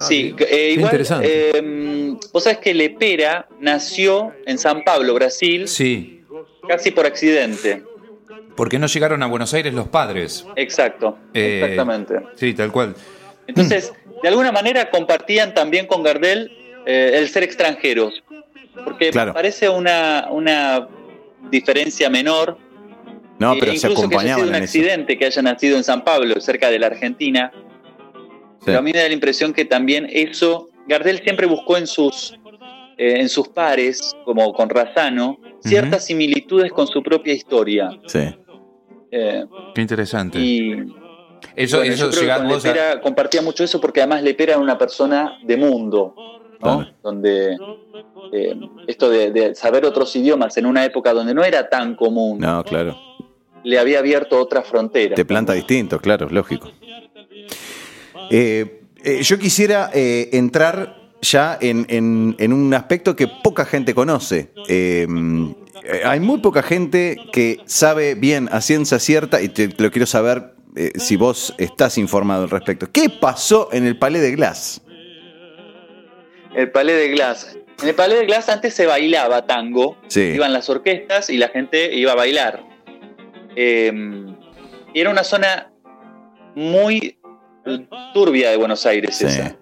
Sí, sí. eh, igual. interesante. eh, vos sabés que Lepera nació en San Pablo, Brasil, Sí, casi por accidente. porque no llegaron a Buenos Aires los padres. Exacto, Eh, exactamente. Sí, tal cual. Entonces, de alguna manera compartían también con Gardel eh, el ser extranjeros, porque Claro. parece una, una diferencia menor. No, eh, pero se incluso que haya sido acompañaban un eso. accidente que haya nacido en San Pablo, cerca de la Argentina. Sí. Pero a mí me da la impresión que también eso, Gardel siempre buscó en sus, eh, en sus pares, como con Razano, ciertas similitudes con su propia historia. Sí. Eh, Qué interesante. y eso bueno, eso yo creo que con a- Lepera compartía mucho eso porque además Lepera era una persona de mundo, ¿no? Claro. Donde eh, esto de, de saber otros idiomas en una época donde no era tan común, No, claro. Le había abierto otras fronteras. Te planta distinto, claro, lógico. Eh, eh, yo quisiera eh, entrar ya en, en- en un aspecto que poca gente conoce. Hay muy poca gente que sabe bien a ciencia cierta, y te, te lo quiero saber si vos estás informado al respecto. ¿Qué pasó en el Palais de Glass? El Palais de Glass. En el Palais de Glass antes se bailaba tango, Sí. iban las orquestas y la gente iba a bailar. Eh, era una zona muy turbia de Buenos Aires Sí. esa.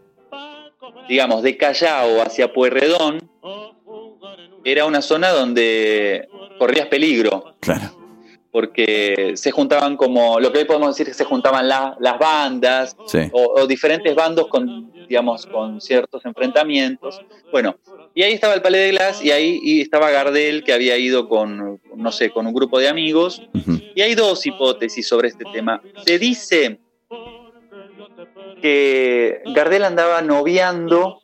Digamos, de Callao hacia Pueyrredón, era una zona donde corrías peligro, Claro. porque se juntaban como, lo que hoy podemos decir que se juntaban la- las bandas, Sí. o, o diferentes bandos con, digamos, con ciertos enfrentamientos. Bueno, y ahí estaba el Palais de Glass y ahí y estaba Gardel que había ido con, no sé, con un grupo de amigos. Y hay dos hipótesis sobre este tema. Se dice que Gardel andaba noviando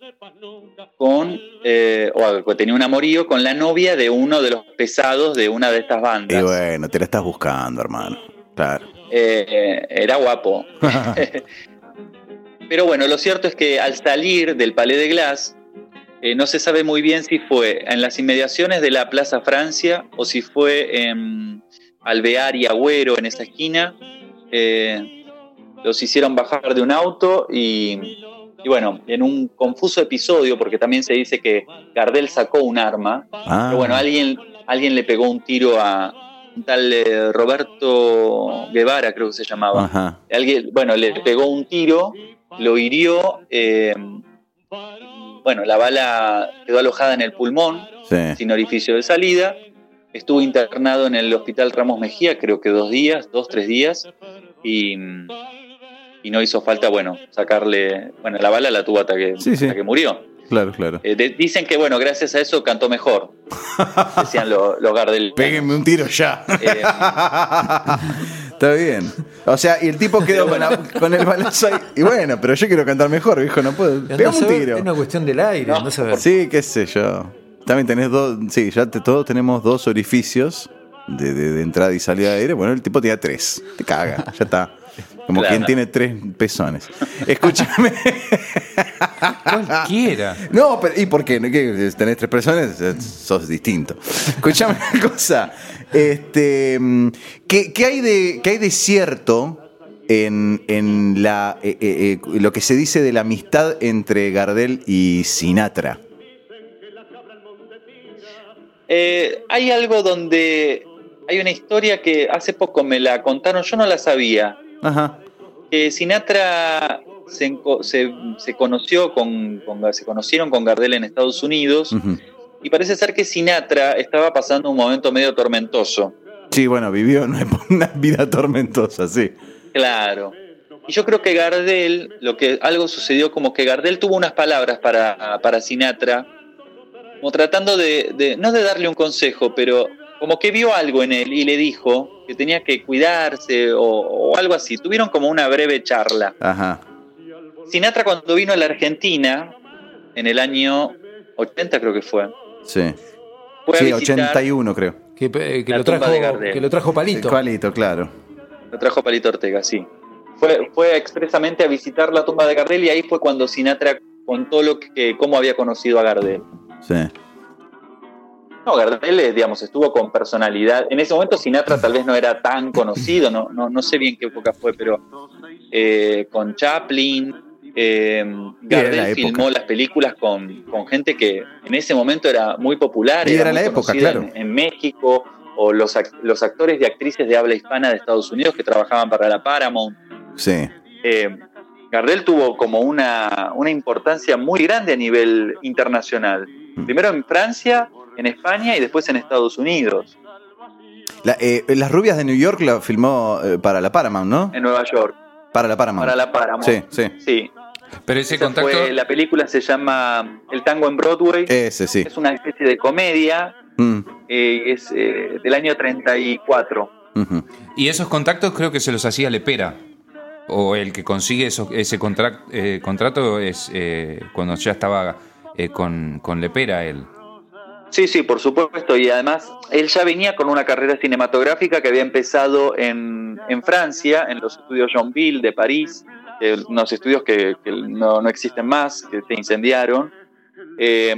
con, eh, o tenía un amorío con la novia de uno de los pesados de una de estas bandas. Y bueno, te la estás buscando, hermano. Claro. Eh, era guapo. Pero bueno, lo cierto es que al salir del Palais de Glass, eh, no se sabe muy bien si fue en las inmediaciones de la Plaza Francia o si fue en Alvear y Agüero, en esa esquina. Eh, los hicieron bajar de un auto y, y, bueno, en un confuso episodio, porque también se dice que Gardel sacó un arma, Ah. pero bueno, alguien, alguien le pegó un tiro a un tal eh, Roberto Guevara, creo que se llamaba. Ajá. Alguien, bueno, le pegó un tiro, lo hirió, eh, bueno, la bala quedó alojada en el pulmón, Sí. sin orificio de salida. Estuvo internado en el hospital Ramos Mejía, creo que dos días, dos, tres días, y, y no hizo falta, bueno, sacarle, bueno, la bala la tuvo hasta que, Sí, sí. hasta que murió. Claro, claro. Eh, de- dicen que, bueno, gracias a eso cantó mejor, decían lo- los Gardel. Péguenme un tiro ya. Eh, Está bien. O sea, y el tipo quedó con, la- con el balazo ahí. Y bueno, pero yo quiero cantar mejor, viejo, no puedo. Andá a Pegame un saber, tiro. Es una cuestión del aire, No, saber. Sí, qué sé yo. También tenés dos. Sí, ya te- todos tenemos dos orificios de, de- de entrada y salida de aire. Bueno, el tipo tenía tres. Te caga, ya está. Como Claro. quien tiene tres pezones. Escúchame. Cualquiera. No, pero ¿y por qué? ¿No? ¿Qué? ¿Tenés tres personas? Eh, Sos distinto. Escúchame una cosa. Este, mm, ¿qué, qué hay, de, qué hay de cierto en, en la, eh, eh, eh, lo que se dice de la amistad entre Gardel y Sinatra? Hay algo donde hay una historia que hace poco me la contaron, yo no la sabía. Ajá. Que Sinatra se, se- se conoció con, con- se conocieron con Gardel en Estados Unidos. Y parece ser que Sinatra estaba pasando un momento medio tormentoso. Sí, bueno, vivió una, una vida tormentosa, sí. Claro. Y yo creo que Gardel, lo que algo sucedió como que Gardel tuvo unas palabras para, para Sinatra, como tratando de, de- no de darle un consejo, pero como que vio algo en él y le dijo que tenía que cuidarse o, o algo así. Tuvieron como una breve charla. Ajá. Sinatra cuando vino a la Argentina, en el año 80 creo que fue, Sí. fue Sí, a visitar, 81 creo. Que, eh, que lo trajo, que lo trajo Palito. Cualito, claro. lo trajo Palito Ortega, sí. Fue, fue expresamente a visitar la tumba de Gardel y ahí fue cuando Sinatra contó lo que, cómo había conocido a Gardel. Sí. No, Gardel, eh, digamos, estuvo con personalidad. En ese momento Sinatra tal vez no era tan conocido, no, no, no sé bien qué época fue, pero eh, con Chaplin, eh, la Gardel filmó las películas con, con gente que en ese momento era muy popular, Y era la época, claro. en, en México, o los, los actores y actrices de habla hispana de Estados Unidos que trabajaban para la Paramount. Sí. Eh, Gardel tuvo como una, una importancia muy grande a nivel internacional. Mm. Primero en Francia, en España y después en Estados Unidos, La- eh, Las rubias de New York la filmó eh, para la Paramount, ¿no? en Nueva York, Para la Paramount. para la Paramount. Sí, sí. Sí. Pero ese Esa contacto. fue- la película se llama El tango en Broadway. Ese, sí. Es una especie de comedia. Mm, eh, es eh, del año 34. ujú. Y esos contactos creo que se los hacía Lepera. O el que consigue esos- ese contract- eh, contrato es eh, cuando ya estaba eh, con, con Lepera él. Sí, sí, por supuesto. Y además, él ya venía con una carrera cinematográfica que había empezado en, en Francia, en los estudios Jeanville de París, eh, unos estudios que, que no, no existen más, que se incendiaron, eh,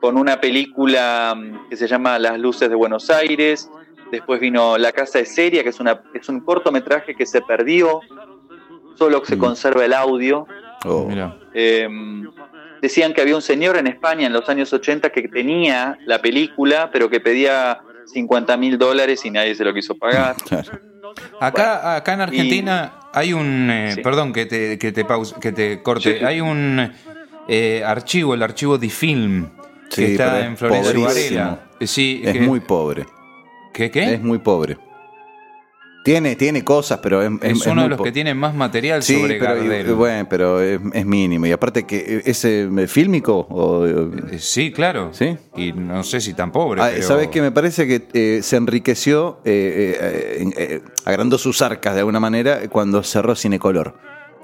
con una película mm, que se llama Las Luces de Buenos Aires. Después vino La Casa de Seria, que es, una, es un cortometraje que se perdió, solo se Mm. conserva el audio. Oh. Mira. Eh, decían que había un señor en España en los años 80 que tenía la película, pero que pedía 50 mil dólares y nadie se lo quiso pagar. Claro. Acá, acá en Argentina hay un. eh, Sí. Perdón que te, que te, pause- que te corte. Sí. Hay un eh, archivo, el archivo de film, que Sí, está es en Florencio. Varela. Eh, Sí, Es que- muy pobre. ¿Qué? qué? Es muy pobre. Tiene, tiene cosas, pero es, Es, es uno de los que tiene más material Sí, sobre pero, Gardel. y- bueno, pero es, es mínimo. Y aparte que ese eh, fílmico o, Eh, Sí, claro. ¿Sí? Y no sé si tan pobre. Ah, pero- ¿Sabes qué? Me parece que eh, se enriqueció, eh, eh, eh, agrandó sus arcas de alguna manera cuando cerró Cinecolor.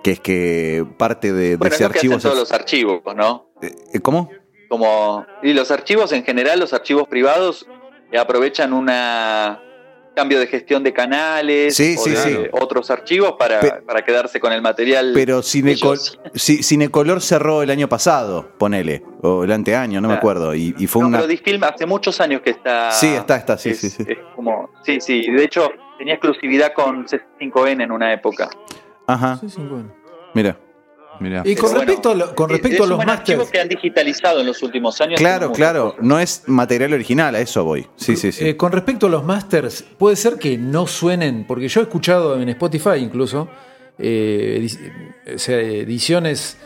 Que es que parte de, de Bueno, es ese lo que archivo. hacen todos los archivos, ¿no? Eh, ¿Cómo? como y los archivos en general, los archivos privados eh, aprovechan una cambio de gestión de canales Sí, o sí, de sí. otros archivos para, Pe- para quedarse con el material. Pero Cineco- Cinecolor cerró el año pasado, ponele, o el anteaño, no me Claro. acuerdo. Y, y fue No, una. pero Disfilm hace muchos años que está. Sí, está, está, sí, es- sí, sí. es como, sí, sí. De hecho, tenía exclusividad con C5N en una época. Ajá, Sí, sí, bueno. mira. Mirá. Y con Pero respecto, bueno, a, lo- con es- respecto es a los masters, que han digitalizado en los últimos años. Claro, claro, no es material original, a eso voy. Sí, sí, sí. eh, con respecto a los masters, puede ser que no suenen, porque yo he escuchado en Spotify incluso, eh, sea, ediciones,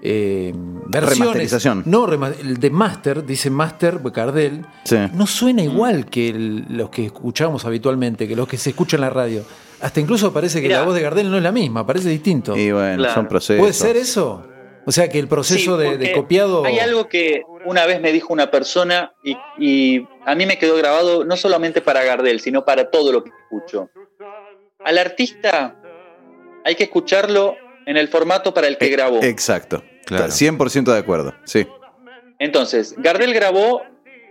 eh, versiones. Remasterización. No, el de master, dice master Sí. no suena igual que el- los que escuchamos habitualmente, que los que se escuchan en la radio. Hasta incluso parece que Mirá. la voz de Gardel no es la misma, parece distinto. y bueno, claro. son procesos. ¿Puede ser eso? O sea, que el proceso Sí, de, copiado... Hay algo que una vez me dijo una persona y, y a mí me quedó grabado no solamente para Gardel, sino para todo lo que escucho. Al artista hay que escucharlo en el formato para el que Eh, grabó. Exacto. Claro. 100% de acuerdo. Sí. Entonces, Gardel grabó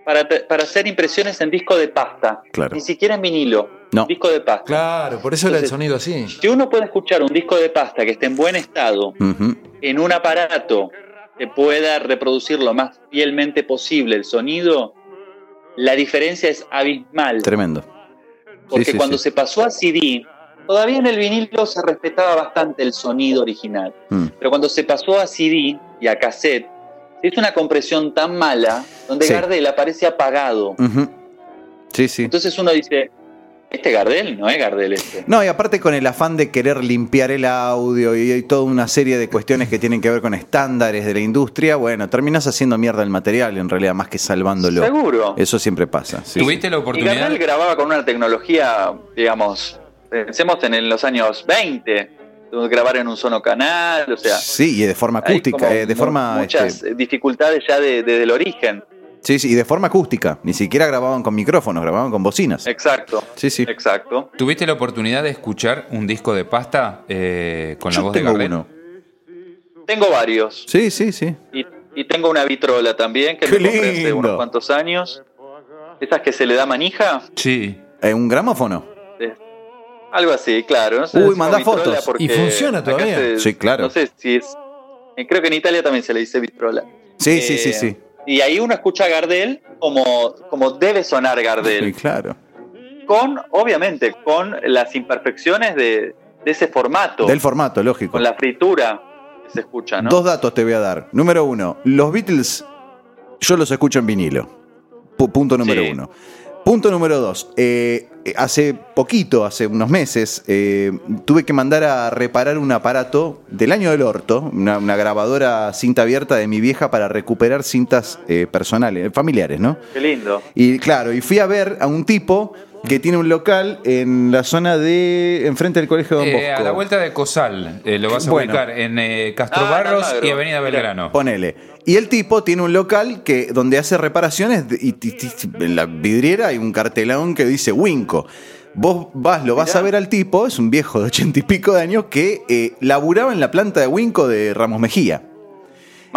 para, para hacer impresiones en disco de pasta, Claro. ni siquiera en vinilo, No. disco de pasta. Claro, por eso era el sonido así. Si uno puede escuchar un disco de pasta que esté en buen estado, en un aparato que pueda reproducir lo más fielmente posible el sonido, la diferencia es abismal. Tremendo. Porque sí, cuando sí. se pasó a CD, todavía en el vinilo se respetaba bastante el sonido original. Mm. Pero cuando se pasó a CD y a cassette, hizo una compresión tan mala donde Sí. Gardel aparece apagado. Sí, sí. Entonces uno dice, este Gardel no es Gardel este. No, y aparte con el afán de querer limpiar el audio y hay toda una serie de cuestiones que tienen que ver con estándares de la industria, bueno, terminas haciendo mierda el material en realidad, más que salvándolo. Seguro. Eso siempre pasa. sí, ¿Tuviste la Y oportunidad? Gardel grababa con una tecnología, digamos, pensemos en, los años 20, de grabar en un solo canal, o sea, Sí, y de forma acústica, eh, de forma... muchas este, dificultades ya de- desde el origen. sí, sí, y de forma acústica. Ni siquiera grababan con micrófonos, grababan con bocinas. Exacto. Sí, sí. Exacto. ¿Tuviste la oportunidad de escuchar un disco de pasta eh, con la voz de Gardel? uno. Tengo varios. Sí, sí, sí. Y, y tengo una vitrola también que ¡Qué me compré hace unos cuantos años. Esas que se le da manija. Sí. Eh, ¿Un gramófono? Algo así, claro. No sé, Uy, manda fotos. ¿Y funciona todavía? se- Sí, claro. No sé si es. eh, Creo que en Italia también se le dice vitrola. Sí, sí, sí, Eh, sí. Y ahí uno escucha a Gardel como, como debe sonar Sí, Gardel. claro. Con, obviamente, con las imperfecciones de, de ese formato. Del formato, lógico. con la fritura que se escucha, ¿no? Dos datos te voy a dar. Número uno, los Beatles yo los escucho en vinilo. Pu- punto número Sí. uno. Punto número dos. eh, hace poquito, hace unos meses, eh, tuve que mandar a reparar un aparato del año del orto, una, una grabadora cinta abierta de mi vieja para recuperar cintas eh, personales, familiares, ¿no? Qué lindo. Y claro, y fui a ver a un tipo que tiene un local en la zona de. enfrente del colegio Don Bosco. Eh, a la vuelta de Cosal, eh, lo vas a Bueno. ubicar en eh, Castro Ah, Barros y Avenida. Belgrano. Ponele. Y el tipo tiene un local que donde hace reparaciones de- y, en la vidriera hay un cartelón que dice Winco. Vos vas, lo vas Mirá. a ver al tipo, es un viejo de ochenta y pico de años que eh, laburaba en la planta de Winco de Ramos Mejía.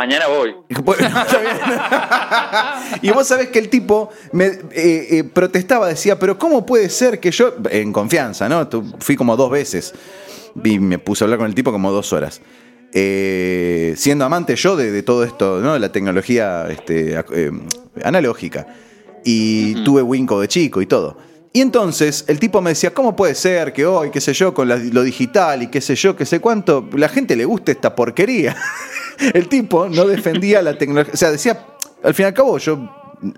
Mañana voy. Bueno, está bien. y vos sabés que el tipo me eh, eh, protestaba, decía, pero ¿cómo puede ser que yo, en confianza, ¿no? Fui como dos veces y me puse a hablar con el tipo como dos horas. Eh, siendo amante yo de, de todo esto, ¿no? De la tecnología este, eh, analógica. Y tuve Winco de chico y todo. Y entonces el tipo me decía, ¿cómo puede ser que hoy, qué sé yo, con la- lo digital y qué sé yo, qué sé cuánto, la gente le guste esta porquería? el tipo no defendía la tecnología. O sea, decía, al fin y al cabo, yo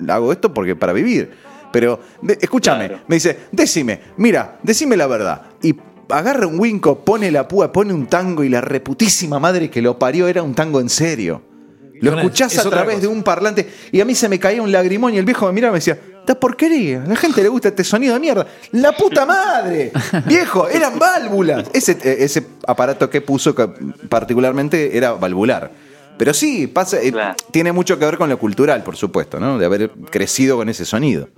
hago esto porque para vivir. Pero, de- escúchame, Claro. me dice, decime, mira, decime la verdad. Y agarra un winco, pone la púa, pone un tango y la reputísima madre que lo parió era un tango en serio. Lo escuchás es a través cosa. de un parlante y a mí se me caía un lagrimón y el viejo me miraba y me decía, esta porquería, a la gente le gusta este sonido de mierda. ¡La puta madre! Viejo, eran válvulas. Ese, eh, ese aparato que puso que particularmente era valvular. Pero sí, pasa, eh, tiene mucho que ver con lo cultural, por supuesto, ¿no? De haber crecido con ese sonido.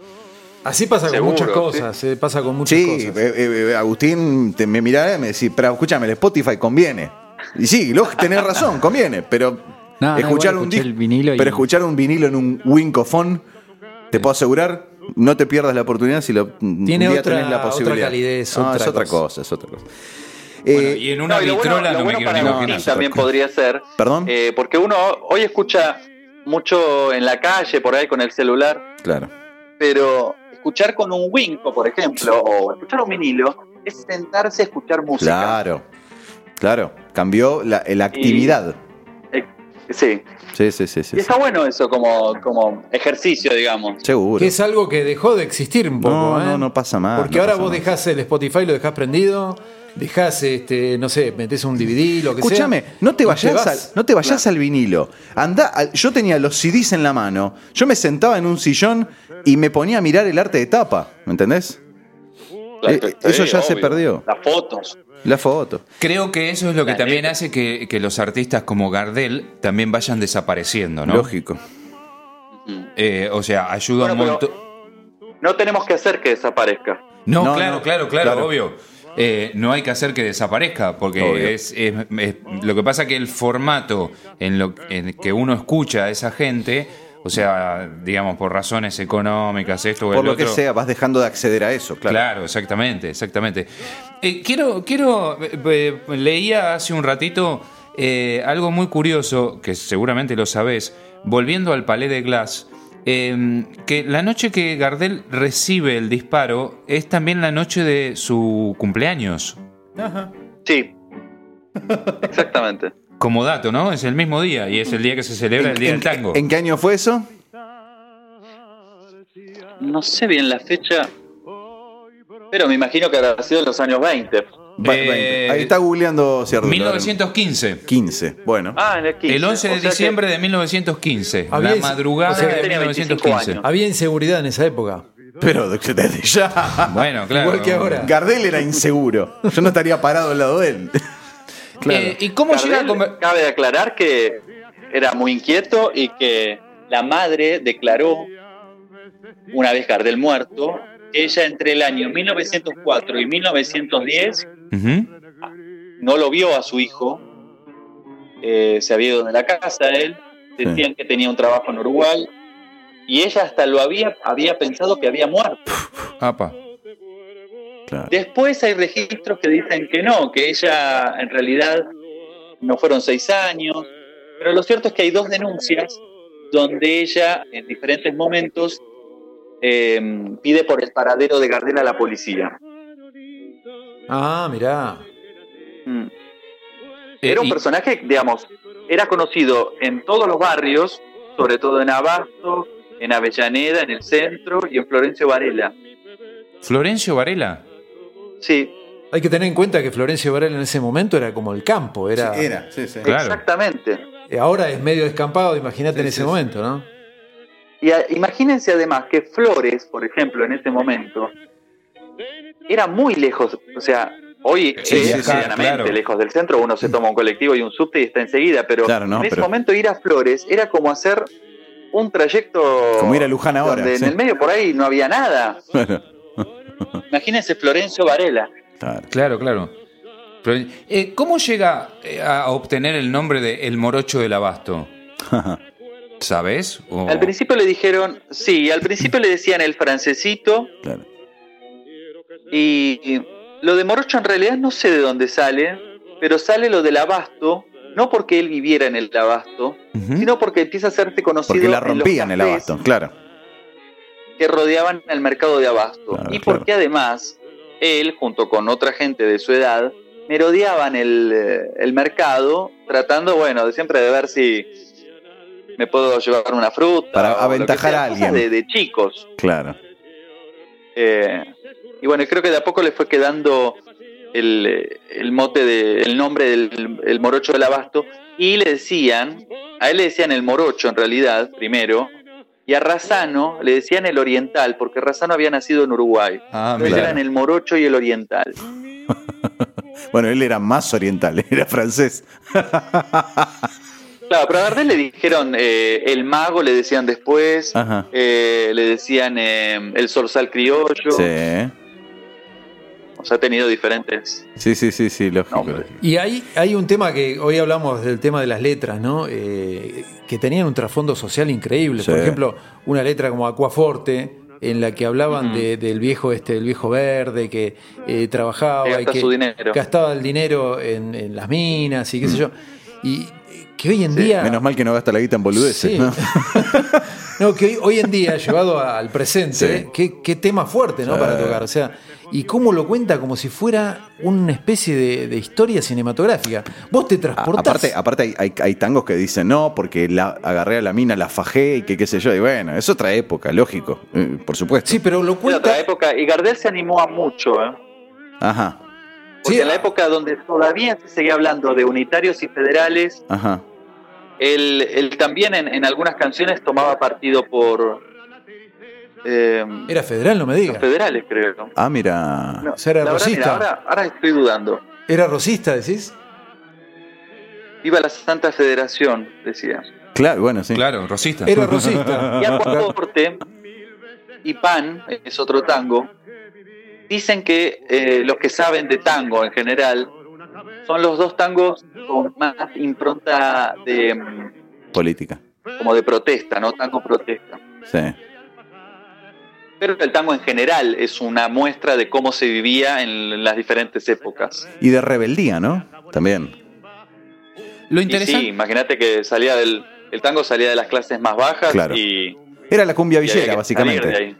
Así pasa Seguro, con muchas cosas, eh, pasa con muchas Sí, cosas. eh, eh, Agustín te- me miraba y me decía, pero escúchame, el Spotify conviene. Y sí, lógico, tenés razón, conviene, pero No, no, escuchar igual un disco, vinilo y- pero escuchar un vinilo en un Wincofone, te puedo asegurar, no te pierdas la oportunidad si lo Tiene un día otra- tenés la otra posibilidad. calidez, No, otra es otra cosa. es otra cosa. Bueno, y en una No, y lo bueno- vitrola no bueno para imaginar. También podría ser. ¿Perdón? eh, porque uno hoy escucha mucho en la calle, por ahí con el celular, claro. pero escuchar con un Winco, por ejemplo, o escuchar un vinilo, es sentarse a escuchar música. Claro. Claro. Cambió la, la actividad. Sí. Sí, sí, sí, sí. Y está bueno eso como, como ejercicio, digamos. Seguro. Que es algo que dejó de existir un poco. No, ¿eh? no, no pasa más, Porque no ahora vos más. dejás el Spotify, lo dejás prendido, dejás, este, no sé, metés un DVD, lo que Escúchame, sea. no te y vayas, vas. al, no te vayas al vinilo. Anda, al- yo tenía los CDs en la mano. Yo me sentaba en un sillón y me ponía a mirar el arte de tapa. ¿Me entendés? Eh, eso ya se perdió. Las fotos. La foto. Creo que eso es lo que La también hace que, que los artistas como Gardel también vayan desapareciendo, ¿no? Lógico. Eh, o sea, ayuda un montón. No tenemos que hacer que desaparezca. No, No, claro, no, claro, claro, claro. obvio. Eh, no hay que hacer que desaparezca, porque es, es- es- lo que pasa que el formato en lo en que uno escucha a esa gente, o sea, digamos por razones económicas, esto o Por el lo que otro, sea, vas dejando de acceder a eso, claro. Claro, exactamente, exactamente. Eh, quiero, quiero, eh, eh, leía hace un ratito eh, algo muy curioso, que seguramente lo sabés, volviendo al Palais de Glass, eh, que la noche que Gardel recibe el disparo es también la noche de su cumpleaños. Sí. Exactamente. Como dato, ¿no? Es el mismo día y es el día que se celebra el Día ¿En, del Tango. en qué año fue eso? No sé bien la fecha, pero me imagino que habrá sido en los años 20. Va- Eh, 20. Ahí está googleando cierto. 1915. 15. Bueno. Ah, en el 15. El 11 de O sea que- diciembre de 1915. Había la madrugada o sea de tenía 25 1915. años. Había inseguridad en esa época. Pero desde ya. Bueno, claro. Igual que ahora. Gardel era inseguro. Yo no estaría parado al lado de él. Claro. Eh, ¿Y cómo llega a Gardel, comer? Cabe aclarar que era muy inquieto y que la madre declaró, una vez Gardel muerto, ella entre el año 1904 y 1910 Ujú. no lo vio a su hijo, eh, se había ido de la casa él, decían que tenía un trabajo en Uruguay y ella hasta lo había, había pensado que había muerto. Apa. Claro. Después hay registros que dicen que no, que ella en realidad no fueron seis años, pero lo cierto es que hay dos denuncias donde ella en diferentes momentos eh, pide por el paradero de Gardel a la policía. Ah, mirá. Mm. Eh, Era un personaje, digamos, era conocido en todos los barrios, sobre todo en Abasto, en Avellaneda, en el centro y en Florencio Varela. Florencio Varela. Sí, Hay que tener en cuenta que Florencio Varela en ese momento era como el campo. Era, Sí, era, sí, sí. Claro. exactamente. Eh, Ahora es medio descampado, imagínate en ese momento, ¿no? Y a- imagínense además que Flores, por ejemplo, en ese momento, era muy lejos. O sea, hoy Sí, es sí, sí, medianamente claro. lejos del centro, uno se toma un colectivo y un subte y está enseguida, pero Claro, no, en ese pero- momento ir a Flores era como hacer un trayecto. Como ir a Luján ahora, Donde sí. en el medio por ahí no había nada. Bueno, Imagínense Florencio Varela. claro. Claro, claro. Pero, eh, ¿Cómo llega eh, a obtener el nombre de El Morocho del Abasto? ¿Sabes? O- Al principio le dijeron, sí, al principio le decían el francesito claro. y, y lo de Morocho en realidad no sé de dónde sale, pero sale lo del abasto, no porque él viviera en el abasto, sino porque empieza a hacerte conocido Porque la en los rompían el cafés abasto, claro. que rodeaban el mercado de abasto. Claro, y porque además él, junto con otra gente de su edad, merodeaban el, eh, el mercado tratando, bueno, de siempre de ver si me puedo llevar una fruta. Para aventajar sea, a alguien. De, de chicos. Claro. Eh, y bueno, creo que de a poco le fue quedando el, eh, el mote de, el nombre del el morocho del abasto. Y le decían, a él le decían el morocho en realidad, primero, y a Razano le decían el oriental, porque Razano había nacido en Uruguay. Ah, Entonces eran el morocho y el oriental. Bueno, él era más oriental, era francés. Claro, pero a Gardel le dijeron eh, el mago, le decían después, Ajá. eh, le decían eh, el zorzal criollo. Sí. digamos, ha tenido diferentes Sí, sí, sí, sí, lógico. nombres. Y hay, hay un tema que hoy hablamos del tema de las letras, ¿no? Eh, que tenían un trasfondo social increíble. Sí. Por ejemplo, una letra como Aquaforte, en la que hablaban de- del viejo este, el viejo verde, que eh, trabajaba Que y que su dinero. gastaba el dinero en, en las minas y qué sé yo. Y que hoy en día. Menos mal que no gasta la guita en boludeces, Sí. ¿no? No, que hoy, hoy en día, llevado al presente, Sí. qué, qué tema fuerte, ¿no? Sí. Para tocar. O sea, y cómo lo cuenta como si fuera una especie de, de historia cinematográfica. Vos te A- transportás. Aparte, aparte hay, hay- hay tangos que dicen no, porque la agarré a la mina, la fajé y que qué sé yo. Y bueno, es otra época, lógico, eh, por supuesto. Sí, pero lo cuenta. otra época, y Gardel se animó a mucho, ¿eh? Ajá, Porque Sí, en la época donde todavía se seguía hablando de unitarios y federales, ajá. Él, él también en, en algunas canciones tomaba partido por eh, Era federal, no me los digas. federales, creo. Ah, mira. No, O sea, era verdad, rosista. mira, ahora, ahora estoy dudando. ¿Era rosista, decís? Viva la Santa Federación, decía. Claro, bueno, sí. Claro, rosista. Era rosista. Y Acuaporte y Pan, es otro tango, dicen que eh, los que saben de tango en general son los dos tangos con más impronta de mm, Política. como de protesta, ¿no? Tango protesta. Sí. Pero el tango en general es una muestra de cómo se vivía en las diferentes épocas. Y de rebeldía, ¿no? También. Lo Y sí, interesante. imagínate que salía del el tango salía de las clases más bajas Claro. y, Era la cumbia villera, básicamente.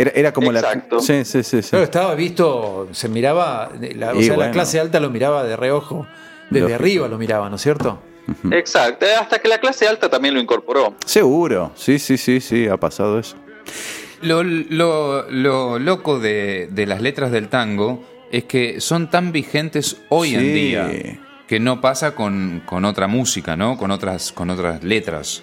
Era, era como Exacto. la. Sí, sí, sí. sí. Claro, estaba visto, se miraba, la, o Y sea, bueno. la clase alta lo miraba de reojo, desde Lógico. arriba lo miraba, ¿no es cierto? Exacto, hasta que la clase alta también lo incorporó. Seguro. Sí, sí, sí, sí, ha pasado eso. Lo, lo- lo loco de, de las letras del tango es que son tan vigentes hoy en día que no pasa con, con otra música, ¿no? Con otras, con otras letras.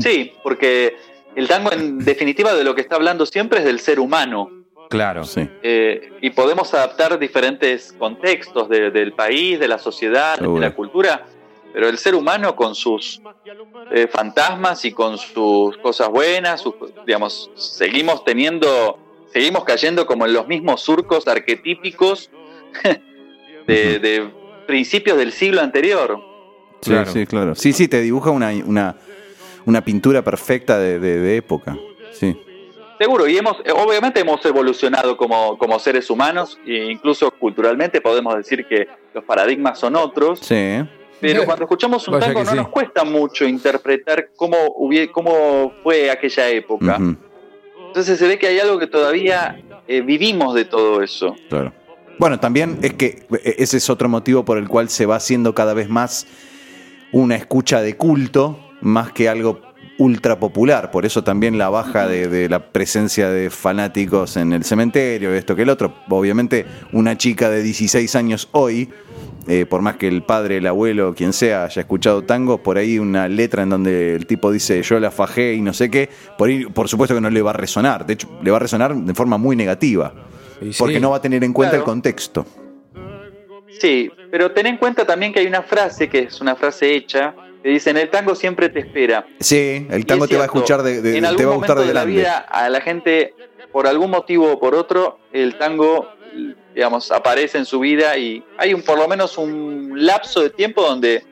Sí, porque el tango en definitiva de lo que está hablando siempre es del ser humano. Claro. Sí. Eh, y podemos adaptar diferentes contextos de- del país, de la sociedad, Seguro. de la cultura, pero el ser humano con sus eh, fantasmas y con sus cosas buenas, sus- digamos, seguimos teniendo, seguimos cayendo como en los mismos surcos arquetípicos de, de principios del siglo anterior. Sí, Claro. sí, claro. Sí, sí, te dibuja una, una, una pintura perfecta de, de- de época. Sí. Seguro, y hemos, eh, obviamente hemos evolucionado como, como seres humanos, e incluso culturalmente podemos decir que los paradigmas son otros, Sí. pero cuando escuchamos un Vaya tango no sí. nos cuesta mucho interpretar cómo, hubie- cómo fue aquella época. Entonces se ve que hay algo que todavía eh, vivimos de todo eso. claro. Bueno, también es que eh, ese es otro motivo por el cual se va haciendo cada vez más una escucha de culto, más que algo ultra popular. Por eso también la baja de, de la presencia de fanáticos en el cementerio, esto que el otro. Obviamente, una chica de 16 años hoy, eh, por más que el padre, el abuelo, quien sea, haya escuchado tango, por ahí una letra en donde el tipo dice yo la fajé y no sé qué, por, ahí, por supuesto que no le va a resonar. De hecho, le va a resonar de forma muy negativa. Sí. Porque no va a tener en cuenta Claro. el contexto. Sí, pero ten en cuenta también que hay una frase, que es una frase hecha, que dice, en el tango siempre te espera. Sí, el tango te va a escuchar de, de- en te va a gustar de la vida a la gente por algún motivo o por otro el tango digamos aparece en su vida y hay un por lo menos un lapso de tiempo donde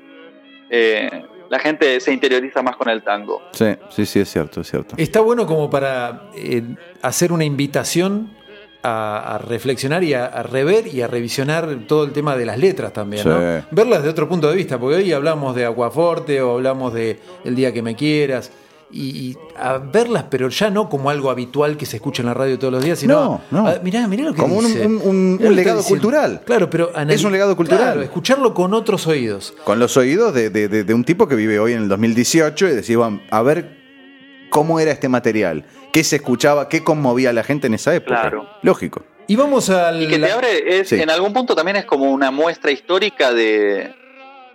eh, la gente se interioriza más con el tango Sí, sí, sí, es cierto, es cierto. Está bueno como para eh, hacer una invitación a, a reflexionar y a, a rever y a revisionar todo el tema de las letras también, Sí. ¿no? Verlas de otro punto de vista, porque hoy hablamos de Aguaforte o hablamos de El día que me quieras. Y, y a verlas, pero ya no como algo habitual que se escucha en la radio todos los días, sino No, no. a- mirá, mirá lo que Como un- dice. un- legado cultural. Claro, pero Es un legado cultural. Claro, escucharlo con otros oídos. Con los oídos de, de- de- de un tipo que vive hoy en el 2018 y decís, "Bueno, a ver cómo era este material, qué se escuchaba, qué conmovía a la gente en esa época. Claro. Lógico. Y vamos al. y que te abre es Sí. en algún punto también es como una muestra histórica de,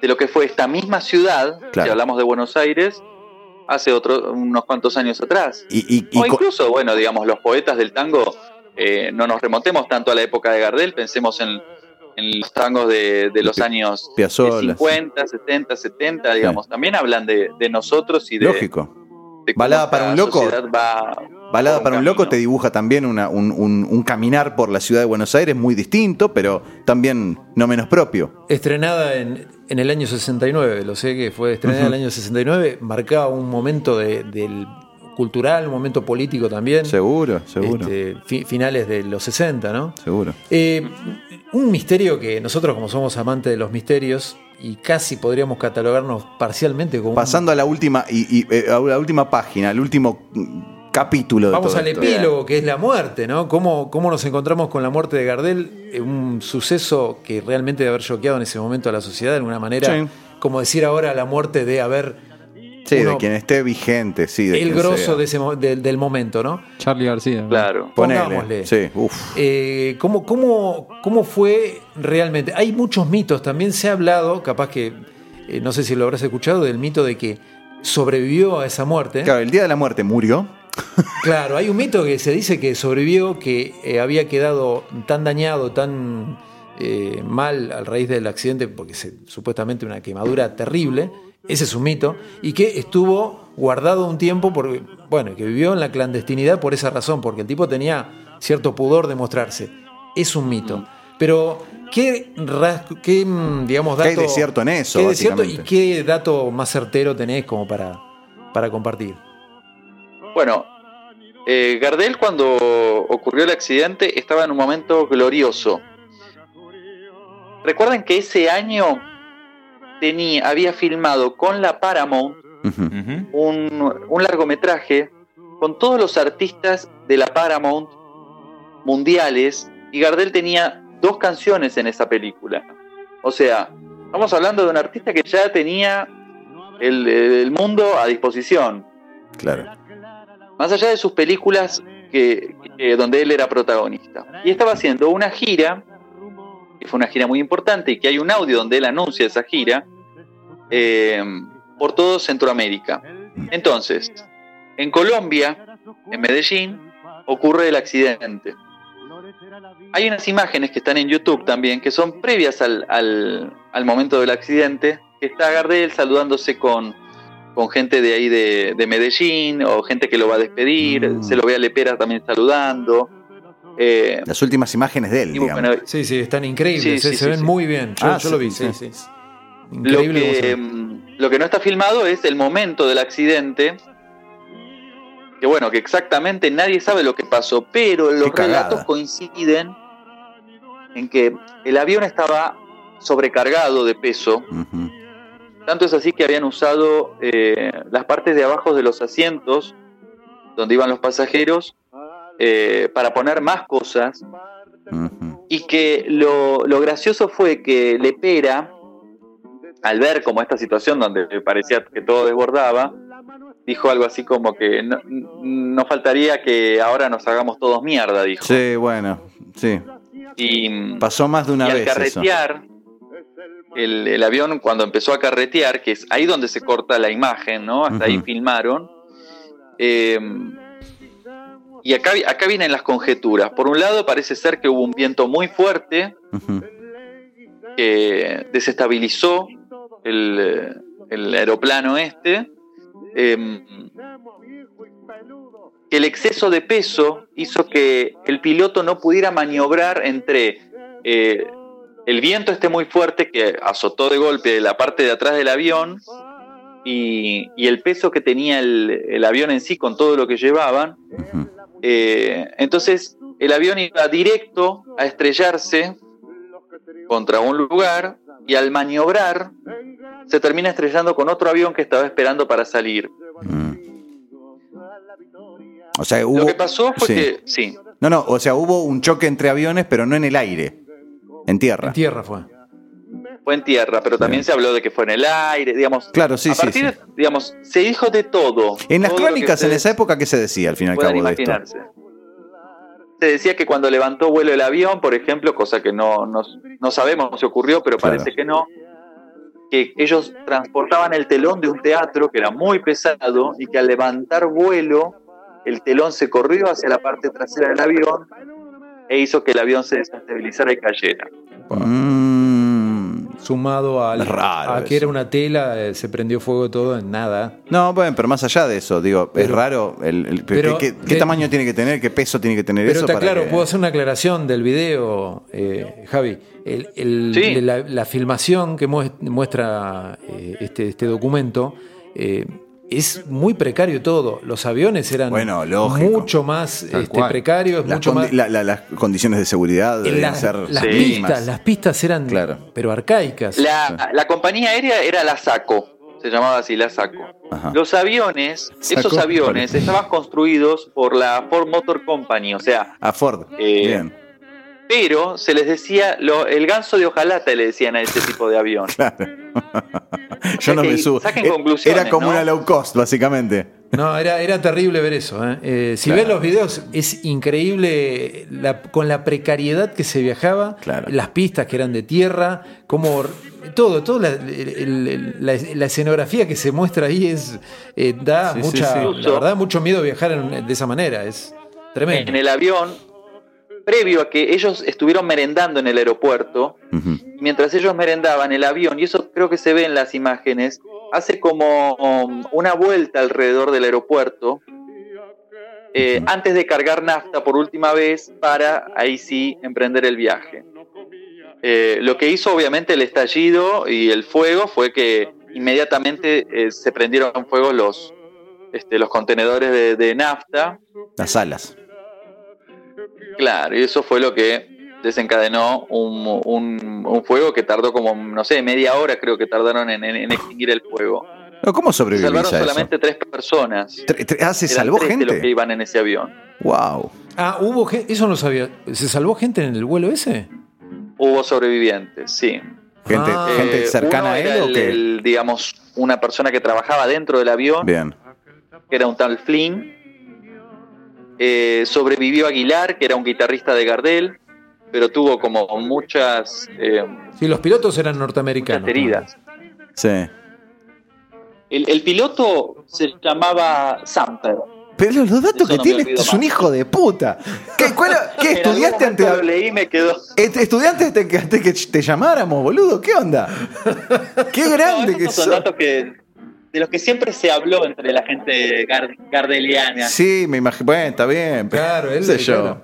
de lo que fue esta misma ciudad Claro. si hablamos de Buenos Aires hace otro, unos cuantos años atrás Y, y- y o co- incluso, bueno, digamos, los poetas del tango, eh, no nos remontemos tanto a la época de Gardel, pensemos en, en los tangos de, de los años Piazzolla, 50, 70, 70, digamos, también hablan de, de nosotros y de, lógico. Balada para un loco. va Balada para un loco te dibuja también una- un, un- un caminar por la ciudad de Buenos Aires muy distinto, pero también no menos propio. Estrenada en, en el año 69, lo sé que fue estrenada en el año 69, marcaba un momento de- del cultural, un momento político también. Seguro, seguro, Este, fi- finales de los 60, ¿no? seguro. Eh, un misterio que nosotros, como somos amantes de los misterios, y casi podríamos catalogarnos parcialmente como. un- Pasando a la última y, y, eh, a la última página, al último mm, capítulo de Vamos todo al esto. epílogo, que es la muerte, ¿no? ¿Cómo, ¿Cómo nos encontramos con la muerte de Gardel? Eh, Un suceso que realmente debe haber choqueado en ese momento a la sociedad de alguna manera. Sí. Como decir ahora la muerte de haber Sí, de quien esté vigente, sí. De el grosso sea. de ese, del- momento, ¿no? Charlie García. Claro. Pongámosle. Sí, uf. Eh, ¿cómo, cómo, cómo fue realmente? Hay muchos mitos, también se ha hablado, capaz que, eh, no sé si lo habrás escuchado, del mito de que sobrevivió a esa muerte. Claro, el día de la muerte murió. Claro, hay un mito que se dice que sobrevivió, que eh, había quedado tan dañado, tan eh, mal a raíz del accidente, porque se, supuestamente una quemadura terrible, ese es un mito, y que estuvo guardado un tiempo, porque, bueno, que vivió en la clandestinidad por esa razón, porque el tipo tenía cierto pudor de mostrarse. Es un mito. Pero, ¿qué, qué mm, digamos, ¿Qué hay de cierto en eso, ¿Qué de cierto y qué dato más certero tenés como para, para compartir? Bueno, eh, Gardel cuando ocurrió el accidente estaba en un momento glorioso. Recuerden que ese año tenía, había filmado con la Paramount un, un largometraje con todos los artistas de la Paramount mundiales y Gardel tenía dos canciones en esa película. O sea, estamos hablando de un artista que ya tenía el, el mundo a disposición. Claro. Más allá de sus películas que, que- donde él era protagonista. Y estaba haciendo una gira, que fue una gira muy importante, y que hay un audio donde él anuncia esa gira, eh, por todo Centroamérica. Entonces, en Colombia, en Medellín, ocurre el accidente. Hay unas imágenes que están en YouTube también, que son previas al, al- al momento del accidente, que está Gardel saludándose con, con gente de ahí de, de Medellín, o gente que lo va a despedir, Mm. se lo ve a Lepera también saludando. Eh, Las últimas imágenes de él, y digamos. bueno, Sí, sí, están increíbles, Sí, eh, sí, se sí, ven sí. muy bien. Yo, Ah, yo lo sí, vi, sí, sí. Lo que, mm, lo que no está filmado es el momento del accidente. Que bueno, que exactamente nadie sabe lo que pasó, pero los relatos coinciden en que el avión estaba sobrecargado de peso. Tanto es así que habían usado eh, las partes de abajo de los asientos donde iban los pasajeros eh, para poner más cosas y que lo, lo gracioso fue que Lepera, al ver como esta situación donde parecía que todo desbordaba, dijo algo así como que no, no faltaría que ahora nos hagamos todos mierda, dijo. Sí, bueno, sí. Y, Pasó más de una y al vez eso. carretear, el, el avión cuando empezó a carretear, que es ahí donde se corta la imagen, ¿no? Hasta ahí filmaron. eh, y acá, acá vienen las conjeturas. Por un lado, parece ser que hubo un viento muy fuerte que desestabilizó el, el aeroplano este. eh, que el exceso de peso hizo que el piloto no pudiera maniobrar entre eh, el viento este muy fuerte que azotó de golpe la parte de atrás del avión y, y el peso que tenía el, el avión en sí con todo lo que llevaban. Eh, entonces el avión iba directo a estrellarse contra un lugar y al maniobrar se termina estrellando con otro avión que estaba esperando para salir. Mm. O sea, hubo. Lo que pasó fue sí. que, sí, No, no, o sea, hubo un choque entre aviones, pero no en el aire. En tierra. En tierra fue. fue en tierra, pero también se habló de que fue en el aire, digamos. Claro, sí, a sí, partir sí. de- digamos, se dijo de todo. En las todo crónicas en esa época, ¿qué se decía al fin y al cabo de esto? Se decía que cuando levantó vuelo el avión, por ejemplo, cosa que no, no, no sabemos si ocurrió, pero Claro. parece que no, que ellos transportaban el telón de un teatro que era muy pesado y que al levantar vuelo, el telón se corrió hacia la parte trasera del avión e hizo que el avión se desestabilizara y cayera. Sumado al, Es raro a que eso. era una tela, eh, se prendió fuego todo en nada. No, bueno, pero más allá de eso, digo, es Pero- raro. El, el- pero- ¿qué, qué- qué de- tamaño tiene que tener? ¿Qué peso tiene que tener Pero eso? está para claro, que- puedo hacer una aclaración del video, eh, Javi. El- el- Sí. la, la filmación que mues- muestra eh, este, este documento eh, es muy precario todo. Los aviones eran Bueno, mucho más este, precarios, Las, mucho más. la- la- las condiciones de seguridad en las, ser las Sí. pistas, mínimas. las pistas eran Claro. pero arcaicas. La, la compañía aérea era la SACO, se llamaba así, la SACO. Ajá. Los aviones, esos aviones vale. estaban construidos por la Ford Motor Company, o sea, A Ford. Eh, Bien. Pero se les decía, lo- el ganso de hojalata le decían a ese tipo de avión. Yo sea no que me subo. saquen conclusiones, Era como ¿no? una low cost, básicamente. No, era, era terrible ver eso. ¿eh? Eh, si Claro. ves los videos, es increíble la- con la precariedad que se viajaba, Claro. las pistas que eran de tierra, como todo, todo la, la- la escenografía que se muestra ahí es eh, da Sí, sí, mucha, sí. la verdad, mucho miedo viajar en- de esa manera. Es tremendo. En el avión, previo a que ellos estuvieron merendando en el aeropuerto, mientras ellos merendaban el avión, y eso creo que se ve en las imágenes, hace como um, una vuelta alrededor del aeropuerto eh, antes de cargar nafta por última vez para ahí sí emprender el viaje. Eh, lo que hizo obviamente el estallido y el fuego fue que inmediatamente eh, se prendieron fuego los, este, los contenedores de, de nafta Las alas. Claro, y eso fue lo que desencadenó un, un- un fuego que tardó como, no sé, media hora creo que tardaron en, en- en extinguir el fuego. ¿Cómo sobrevivís salvaron a eso? solamente tres personas. Tre- tre- ah, ¿se Eran salvó tres de los que gente? iban en ese avión. Wow. Ah, hubo gente, eso no sabía. ¿Se salvó gente en el vuelo ese? Hubo sobrevivientes, sí. ¿Gente, Ah. gente Eh, cercana uno a él era o el- qué? el, digamos, una persona que trabajaba dentro del avión, Bien. que era un tal Flynn. Eh, sobrevivió Aguilar, que era un guitarrista de Gardel, pero tuvo como muchas, eh, Sí, los pilotos eran norteamericanos. heridas. Sí. El, el piloto se llamaba Samper. Pero los datos que no tiene es un hijo de puta. ¿Qué, cuál- estudiaste antes lo leí y me quedó. Est- ¿Estudiante antes que, antes que te llamáramos, boludo? ¿Qué onda? Qué grande No, que son datos que, de los que siempre se habló entre la gente gar- gardeliana. Sí, me imagino. Bueno, está bien. pero- Claro, él- sé yo. claro.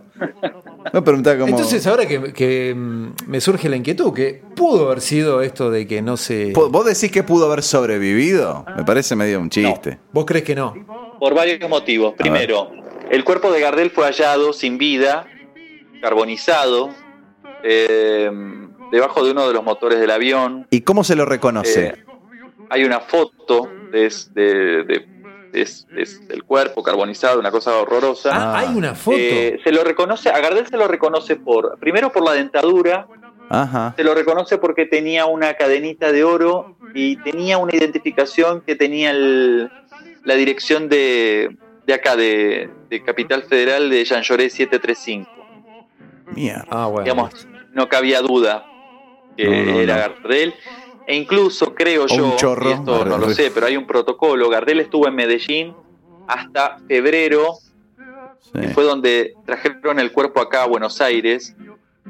Me preguntaba cómo. Entonces, ahora que, que, mm, me surge la inquietud, que pudo haber sido esto de que no se. ¿Vos decís que pudo haber sobrevivido? Me parece medio un chiste. ¿Vos crees que no? Por varios motivos. Primero, el cuerpo de Gardel fue hallado sin vida, carbonizado, eh, debajo de uno de los motores del avión. ¿Y cómo se lo reconoce? Eh, hay una foto de, de- de- de- de- del cuerpo carbonizado, una cosa horrorosa. Ah, hay una foto. Eh, se lo reconoce, a Gardel se lo reconoce por, primero por la dentadura, Ajá. se lo reconoce porque tenía una cadenita de oro y tenía una identificación que tenía el- la dirección de, de acá, de, de Capital Federal de Jean Lloré 735. Mierda. ah, bueno. Digamos, no cabía duda que No, no, era no. Gardel. E incluso creo yo, un chorro. y esto no lo sé, pero hay un protocolo. Gardel estuvo en Medellín hasta febrero Sí. fue donde trajeron el cuerpo acá a Buenos Aires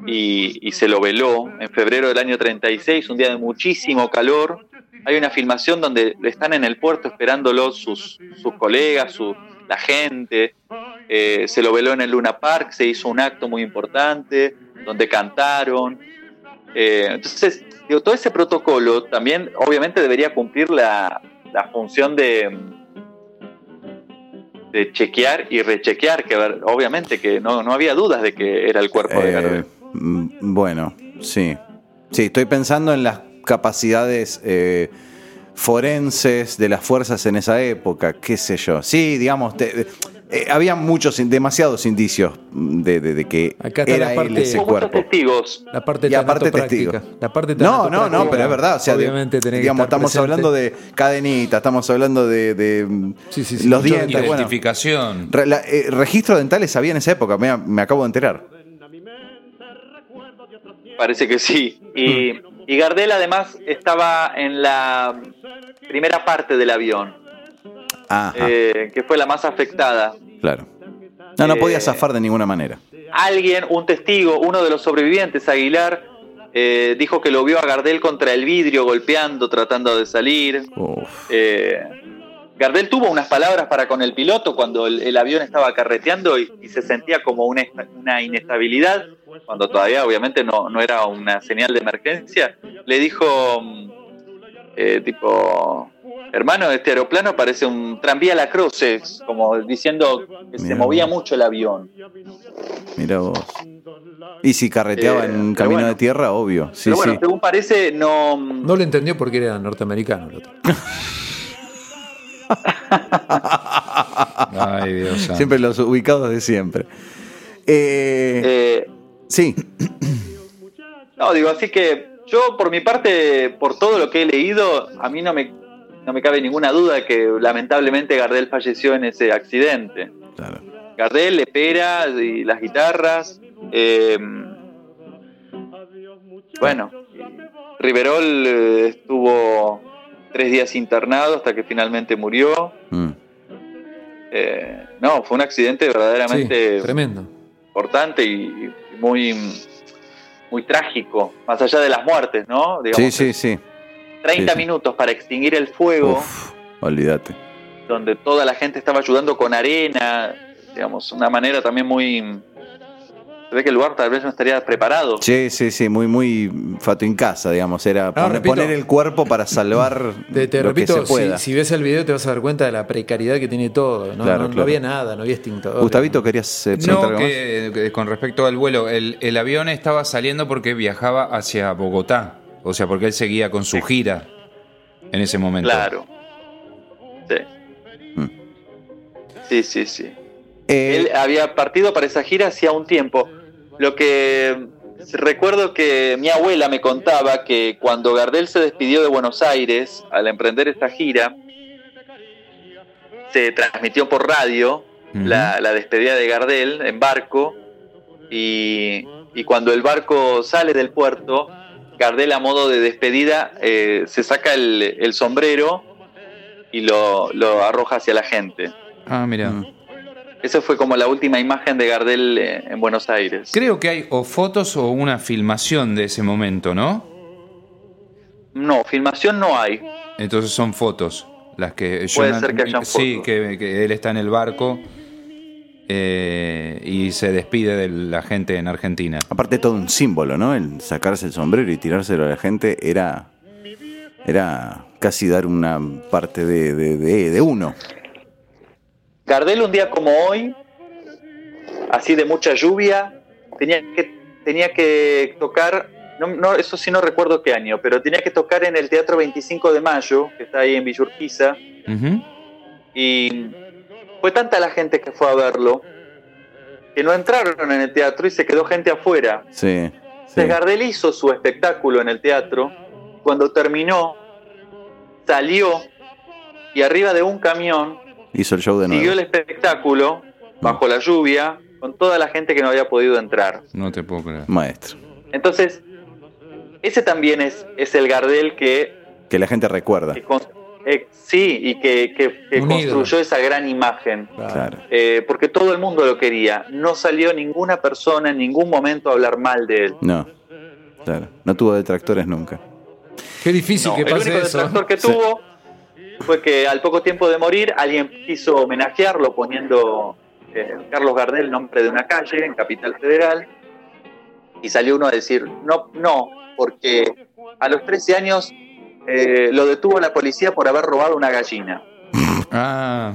y, y se lo veló en febrero del año 36, un día de muchísimo calor. Hay una filmación donde están en el puerto esperándolo sus, sus colegas, su, la gente. Eh, se lo veló en el Luna Park, se hizo un acto muy importante donde cantaron. Eh, entonces, digo, todo ese protocolo también obviamente debería cumplir la, la función de, de chequear y rechequear, que obviamente que no, no había dudas de que era el cuerpo de Eh, Gardel. mm, bueno, sí. Sí, estoy pensando en las capacidades eh, forenses de las fuerzas en esa época, qué sé yo. Sí, digamos, te- eh, había muchos, demasiados indicios de, de- de que Acá está era la él parte- ese Hubo muchos cuerpo. testigos. La parte Y aparte tanatopráctica. testigo. La parte No, no, no, pero es verdad. O sea, de- obviamente tenés que digamos, estar estamos presente. hablando de cadenita, estamos hablando de, de, mm, Sí, sí, sí, los dientes. Bueno, Identificación. Re- la- eh, registros dentales había en esa época, me, me acabo de enterar. Parece que sí. Y, y Gardel además estaba en la primera parte del avión, eh, que fue la más afectada. claro. No, no podía eh, zafar de ninguna manera. Alguien, un testigo, uno de los sobrevivientes, Aguilar, eh, dijo que lo vio a Gardel contra el vidrio golpeando, tratando de salir. Eh, Gardel tuvo unas palabras para con el piloto cuando el, el avión estaba carreteando y, y se sentía como una, una inestabilidad, cuando todavía obviamente no, no era una señal de emergencia. Le dijo, mm, eh, tipo, hermano, este aeroplano parece un tranvía La Cruces, como diciendo que se movía vos. mucho el avión. Mira vos. Y si carreteaba Eh, en camino bueno. de tierra, obvio. Sí, Pero bueno, sí. según parece, no... No lo entendió porque era norteamericano el otro. Ay, Dios santo. Siempre los ubicados de siempre. Eh, eh, sí, No, digo, así que yo por mi parte, por todo lo que he leído, a mí no me, no me cabe ninguna duda de que lamentablemente Gardel falleció en ese accidente. claro. Gardel, Lepera y las guitarras. eh, bueno, Riverol eh, estuvo tres días internado hasta que finalmente murió. Mm. Eh, no, fue un accidente Sí, verdaderamente tremendo. importante y, y muy, muy trágico, más allá de las muertes, ¿no? Sí, sí, sí. 30 sí, sí. minutos para extinguir el fuego, Uf, olvídate. donde toda la gente estaba ayudando con arena, digamos, una manera también muy... Se ve que el lugar tal vez no estaría preparado. Sí, sí, sí, muy, muy fato en casa, digamos. Era poner, repito. poner el cuerpo para salvar Te, te lo repito, que se si, pueda. si ves el video te vas a dar cuenta de la precariedad que tiene todo. No, Claro, no- había nada, no había extintor. Gustavito, ¿querías eh, preguntar No, algo más? que con respecto al vuelo, el, el avión estaba saliendo porque viajaba hacia Bogotá. O sea, porque él seguía con su gira en ese momento. Claro. Sí. Mm. Sí, sí, sí. Eh, Él había partido para esa gira hacía un tiempo. Lo que recuerdo que mi abuela me contaba que cuando Gardel se despidió de Buenos Aires al emprender esta gira, se transmitió por radio la, la despedida de Gardel en barco y, y cuando el barco sale del puerto, Gardel a modo de despedida eh, se saca el, el sombrero y lo, lo arroja hacia la gente. Ah, mira. Mm. Esa fue como la última imagen de Gardel eh, en Buenos Aires. Creo que hay o fotos o una filmación de ese momento, ¿no? No, filmación no hay. Entonces son fotos las que yo Puede ser que hayan sí fotos. que, que él está en el barco eh, y se despide de la gente en Argentina. Aparte todo un símbolo, ¿no? El sacarse el sombrero y tirárselo a la gente era era casi dar una parte de, de, de- de uno. Gardel un día como hoy, así de mucha lluvia, tenía que, tenía que tocar, no, no, eso sí no recuerdo qué año, pero tenía que tocar en el Teatro 25 de Mayo, que está ahí en Villurquiza, Ujú. y fue tanta la gente que fue a verlo, que no entraron en el teatro y se quedó gente afuera. Sí. sí. Gardel hizo su espectáculo en el teatro. Cuando terminó, salió y arriba de un camión Hizo el show de siguió el espectáculo bajo la lluvia con toda la gente que no había podido entrar. No te puedo creer. Maestro. Entonces, ese también es, es el Gardel que, Que la gente recuerda. que con- eh, sí y que, construyó esa gran imagen. Claro. Eh, porque todo el mundo lo quería. No salió ninguna persona en ningún momento a hablar mal de él. No. Claro. No tuvo detractores nunca. Qué difícil No, que el pase único eso. detractor que Sí. tuvo fue que al poco tiempo de morir alguien quiso homenajearlo poniendo eh, Carlos Gardel nombre de una calle en Capital Federal y salió uno a decir no, no, porque a los 13 años eh, lo detuvo la policía por haber robado una gallina. Ah,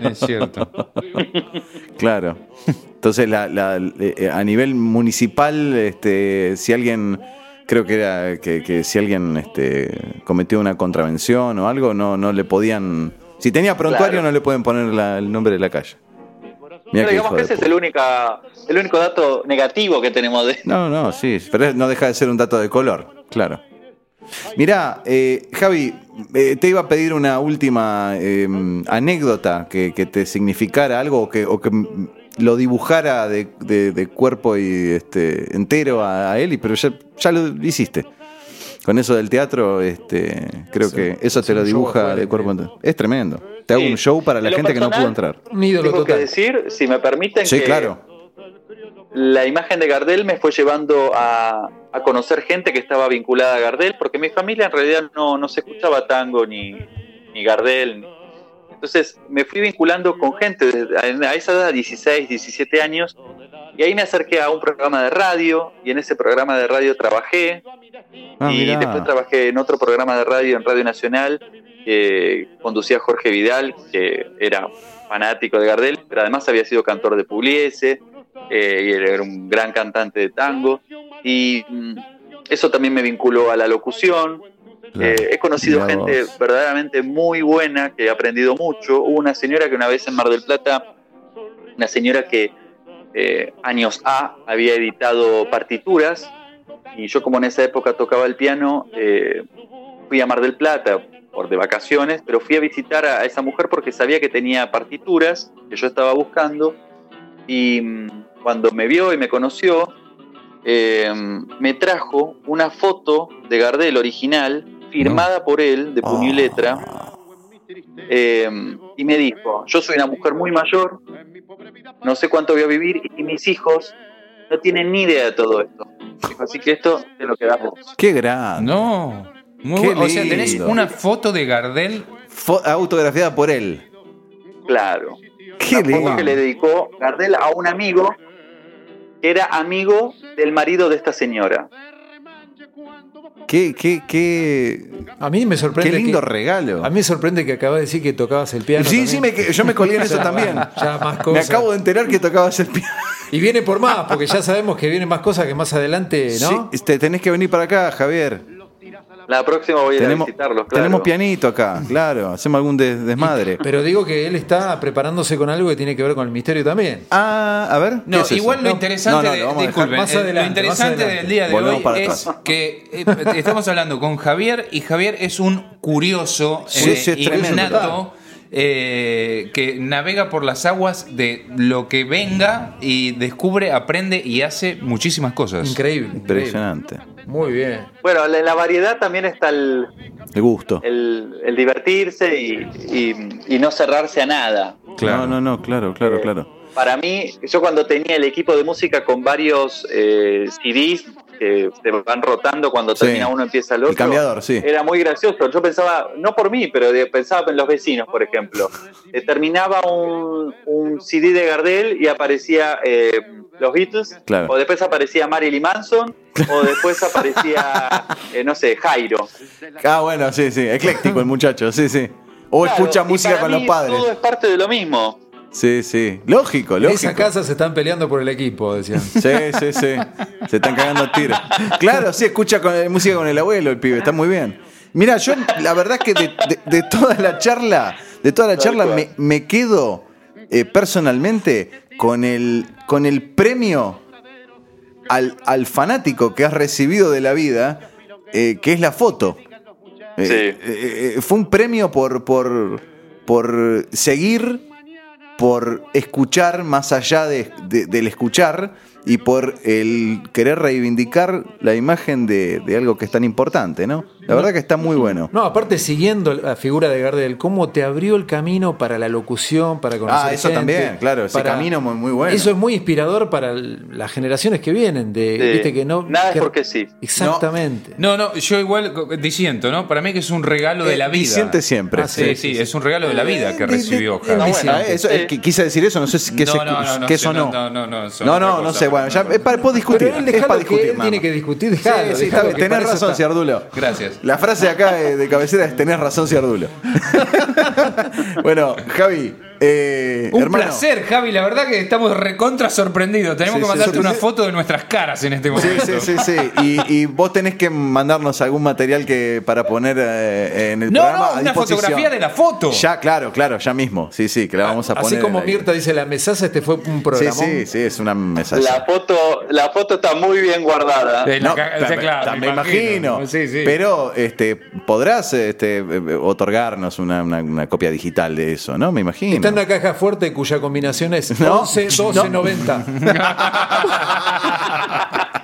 es cierto. Claro. Entonces, la, la- eh, a nivel municipal, este, si alguien, creo que era que, que si alguien este, cometió una contravención o algo, no, no le podían. Si tenía prontuario, Claro. no le pueden poner la- el nombre de la calle. Mirá Pero qué digamos que ese es el, única, el único dato negativo que tenemos de No, no, sí, pero no deja de ser un dato de color, claro. Mirá, eh, Javi, eh, te iba a pedir una última eh, anécdota que, que te significara algo o que, o que lo dibujara de, de- de cuerpo y este entero a, a él, y- pero ya, ya lo hiciste. Con eso del teatro, este, creo Sí, que eso es te lo dibuja de cuerpo entero. Es tremendo. Te hago Sí. un show para la gente que no pudo entrar. Un ídolo Tengo que total. decir, si me permiten, Sí, que claro. la imagen de Gardel me fue llevando a, a conocer gente que estaba vinculada a Gardel, porque mi familia en realidad no, no se escuchaba tango ni, ni Gardel. Entonces me fui vinculando con gente desde- a esa edad, 16, 17 años, y ahí me acerqué a un programa de radio, y en ese programa de radio trabajé, Ah, y mirá. después trabajé en otro programa de radio en Radio Nacional que conducía Jorge Vidal, que era fanático de Gardel, pero además había sido cantor de Pugliese eh, y era un gran cantante de tango. Y mm, eso también me vinculó a la locución. Claro. Eh, he conocido gente vos. verdaderamente muy buena, que he aprendido mucho. Hubo una señora que una vez en Mar del Plata, una señora que eh, años A había editado partituras y yo como en esa época tocaba el piano, eh, fui a Mar del Plata por de vacaciones, pero fui a visitar a esa mujer porque sabía que tenía partituras que yo estaba buscando y mm, cuando me vio y me conoció, eh, me trajo una foto de Gardel original firmada por él de puño y letra eh, y me dijo, yo soy una mujer muy mayor, no sé cuánto voy a vivir y mis hijos no tienen ni idea de todo esto. Así que esto te lo quedas vos. Qué grande. No. Muy Qué. O sea, tenés una foto de Gardel. Fo- autografiada por él. Claro. Qué Una foto lindo. que le dedicó Gardel a un amigo que era amigo del marido de esta señora. Qué, qué, qué, A mí me sorprende. qué lindo que- regalo. A mí me sorprende que acabas de decir que tocabas el piano. Sí, sí, me, yo me colgué en eso también. ya más Me cosas. acabo de enterar que tocabas el piano. Y viene por más, porque ya sabemos que vienen más cosas que más adelante, ¿no? Sí, tenés que venir para acá, Javier. La próxima voy a ir Tenemos, a visitarlos, claro. tenemos pianito acá, claro. Hacemos algún des- desmadre. Pero digo que él está preparándose con algo que tiene que ver con el misterio también. Ah, a ver. ¿qué No, es eso? igual lo interesante, no, no, de- disculpen, adelante, lo interesante del día de Volvemos hoy para es atrás. que eh, estamos hablando con Javier y Javier es un curioso, Sí, eh, sí, es tremendo. innato, eh, que navega por las aguas de lo que venga y descubre, aprende y hace muchísimas cosas. Increíble. increíble. Impresionante. Muy bien. Bueno, en la variedad también está el, El gusto. el- el divertirse y, y- y no cerrarse a nada. Claro. No, no, no, claro, claro, Eh, claro. Para mí, yo cuando tenía el equipo de música con varios eh, CDs que se van rotando cuando Sí. termina uno empieza el otro, El cambiador, sí. era muy gracioso. Yo pensaba, no por mí, pero pensaba en los vecinos, por ejemplo. Eh, terminaba un, un CD de Gardel y aparecía eh, los Beatles, Claro. o después aparecía Marilyn Manson, o después aparecía, eh, no sé, Jairo. Ah, bueno, sí, sí. Ecléctico el muchacho, sí, sí. O Claro, escucha música con mí los padres. Todo es parte de lo mismo. Sí, sí. Lógico, En lógico. esa casa se están peleando por el equipo, decían. Sí, sí, sí. Se están cagando a tiros. Claro, sí, escucha con, eh, música con el abuelo, el pibe, está muy bien. Mira, yo la verdad es que de, de- de toda la charla, de toda la charla me, me quedo eh, personalmente con el, con el premio al, al fanático que has recibido de la vida, eh, que es la foto. Eh, Sí. fue un premio por, por, por seguir, por escuchar más allá de- de- del escuchar y por el querer reivindicar la imagen de, de algo que es tan importante, ¿no? La verdad que está muy bueno. No, aparte siguiendo la figura de Gardel, cómo te abrió el camino para la locución, para conocer Ah, eso gente, también, claro, ese camino muy- muy bueno. Eso es muy inspirador para las generaciones que vienen, de, Sí. viste que no... Nada es que- porque sí. Exactamente. No, no, yo igual disiento, ¿no? Para mí que es un regalo de la Eh, vida. disiente siempre. Ah, Sí, sí, es un regalo de la vida que Eh, recibió de- Javier. de- bueno, ah, eso, eh, sí. que- quise decir eso, no sé si que No, se- no, no, no que sé, eso no. no, no, no, No, es no, no cosa, sé, bueno, ya es para puedo discutir, Pero él es para que discutir. él tiene que discutir, Sí, dejalo, sí, que tenés para razón. Ciardulo. Gracias. La frase acá de, de cabecera es tenés razón, Ciardulo. bueno, Javi, eh, Un hermano. placer, Javi. La verdad que estamos recontra sorprendidos. Tenemos Sí, que sí, mandarte sí. una foto de nuestras caras en este Sí, momento. sí, sí, sí. Y, y vos tenés que mandarnos algún material que para poner eh, en el No, programa. no, a una disposición. fotografía de la foto. Ya, claro, claro, ya mismo. Sí, sí, que la vamos a poner. Así como. Mirta dice la mesaza, este fue un Sí, programa. sí, sí, es una mensaje. La foto, la foto está muy bien guardada. No, sí, claro, ta- me imagino. Sí, sí. Pero este, podrás este, eh, otorgarnos una, una- una copia digital de eso, ¿no? Me imagino. Está en una caja fuerte cuya combinación es No, 11, 12, no. 90.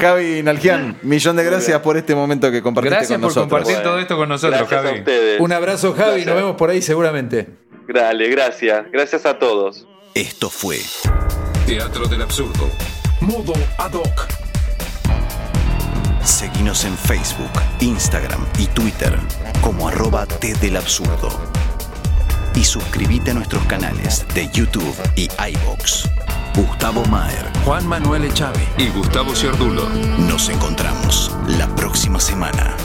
Javi Nalgian, millón de gracias por este momento que compartiste Gracias con por nosotros. compartir todo esto con nosotros, Gracias a Javi. ustedes. Un abrazo, Javi. Gracias. Nos vemos por ahí seguramente. Dale, gracias. Gracias a todos. Esto fue Teatro del absurdo. Modo Ad hoc. Seguinos en Facebook, Instagram y Twitter como arroba T del Absurdo. Y suscríbete a nuestros canales de YouTube y iVoox. Gustavo Maher. Juan Manuel Echave y Gustavo Ciardulo. Nos encontramos la próxima semana.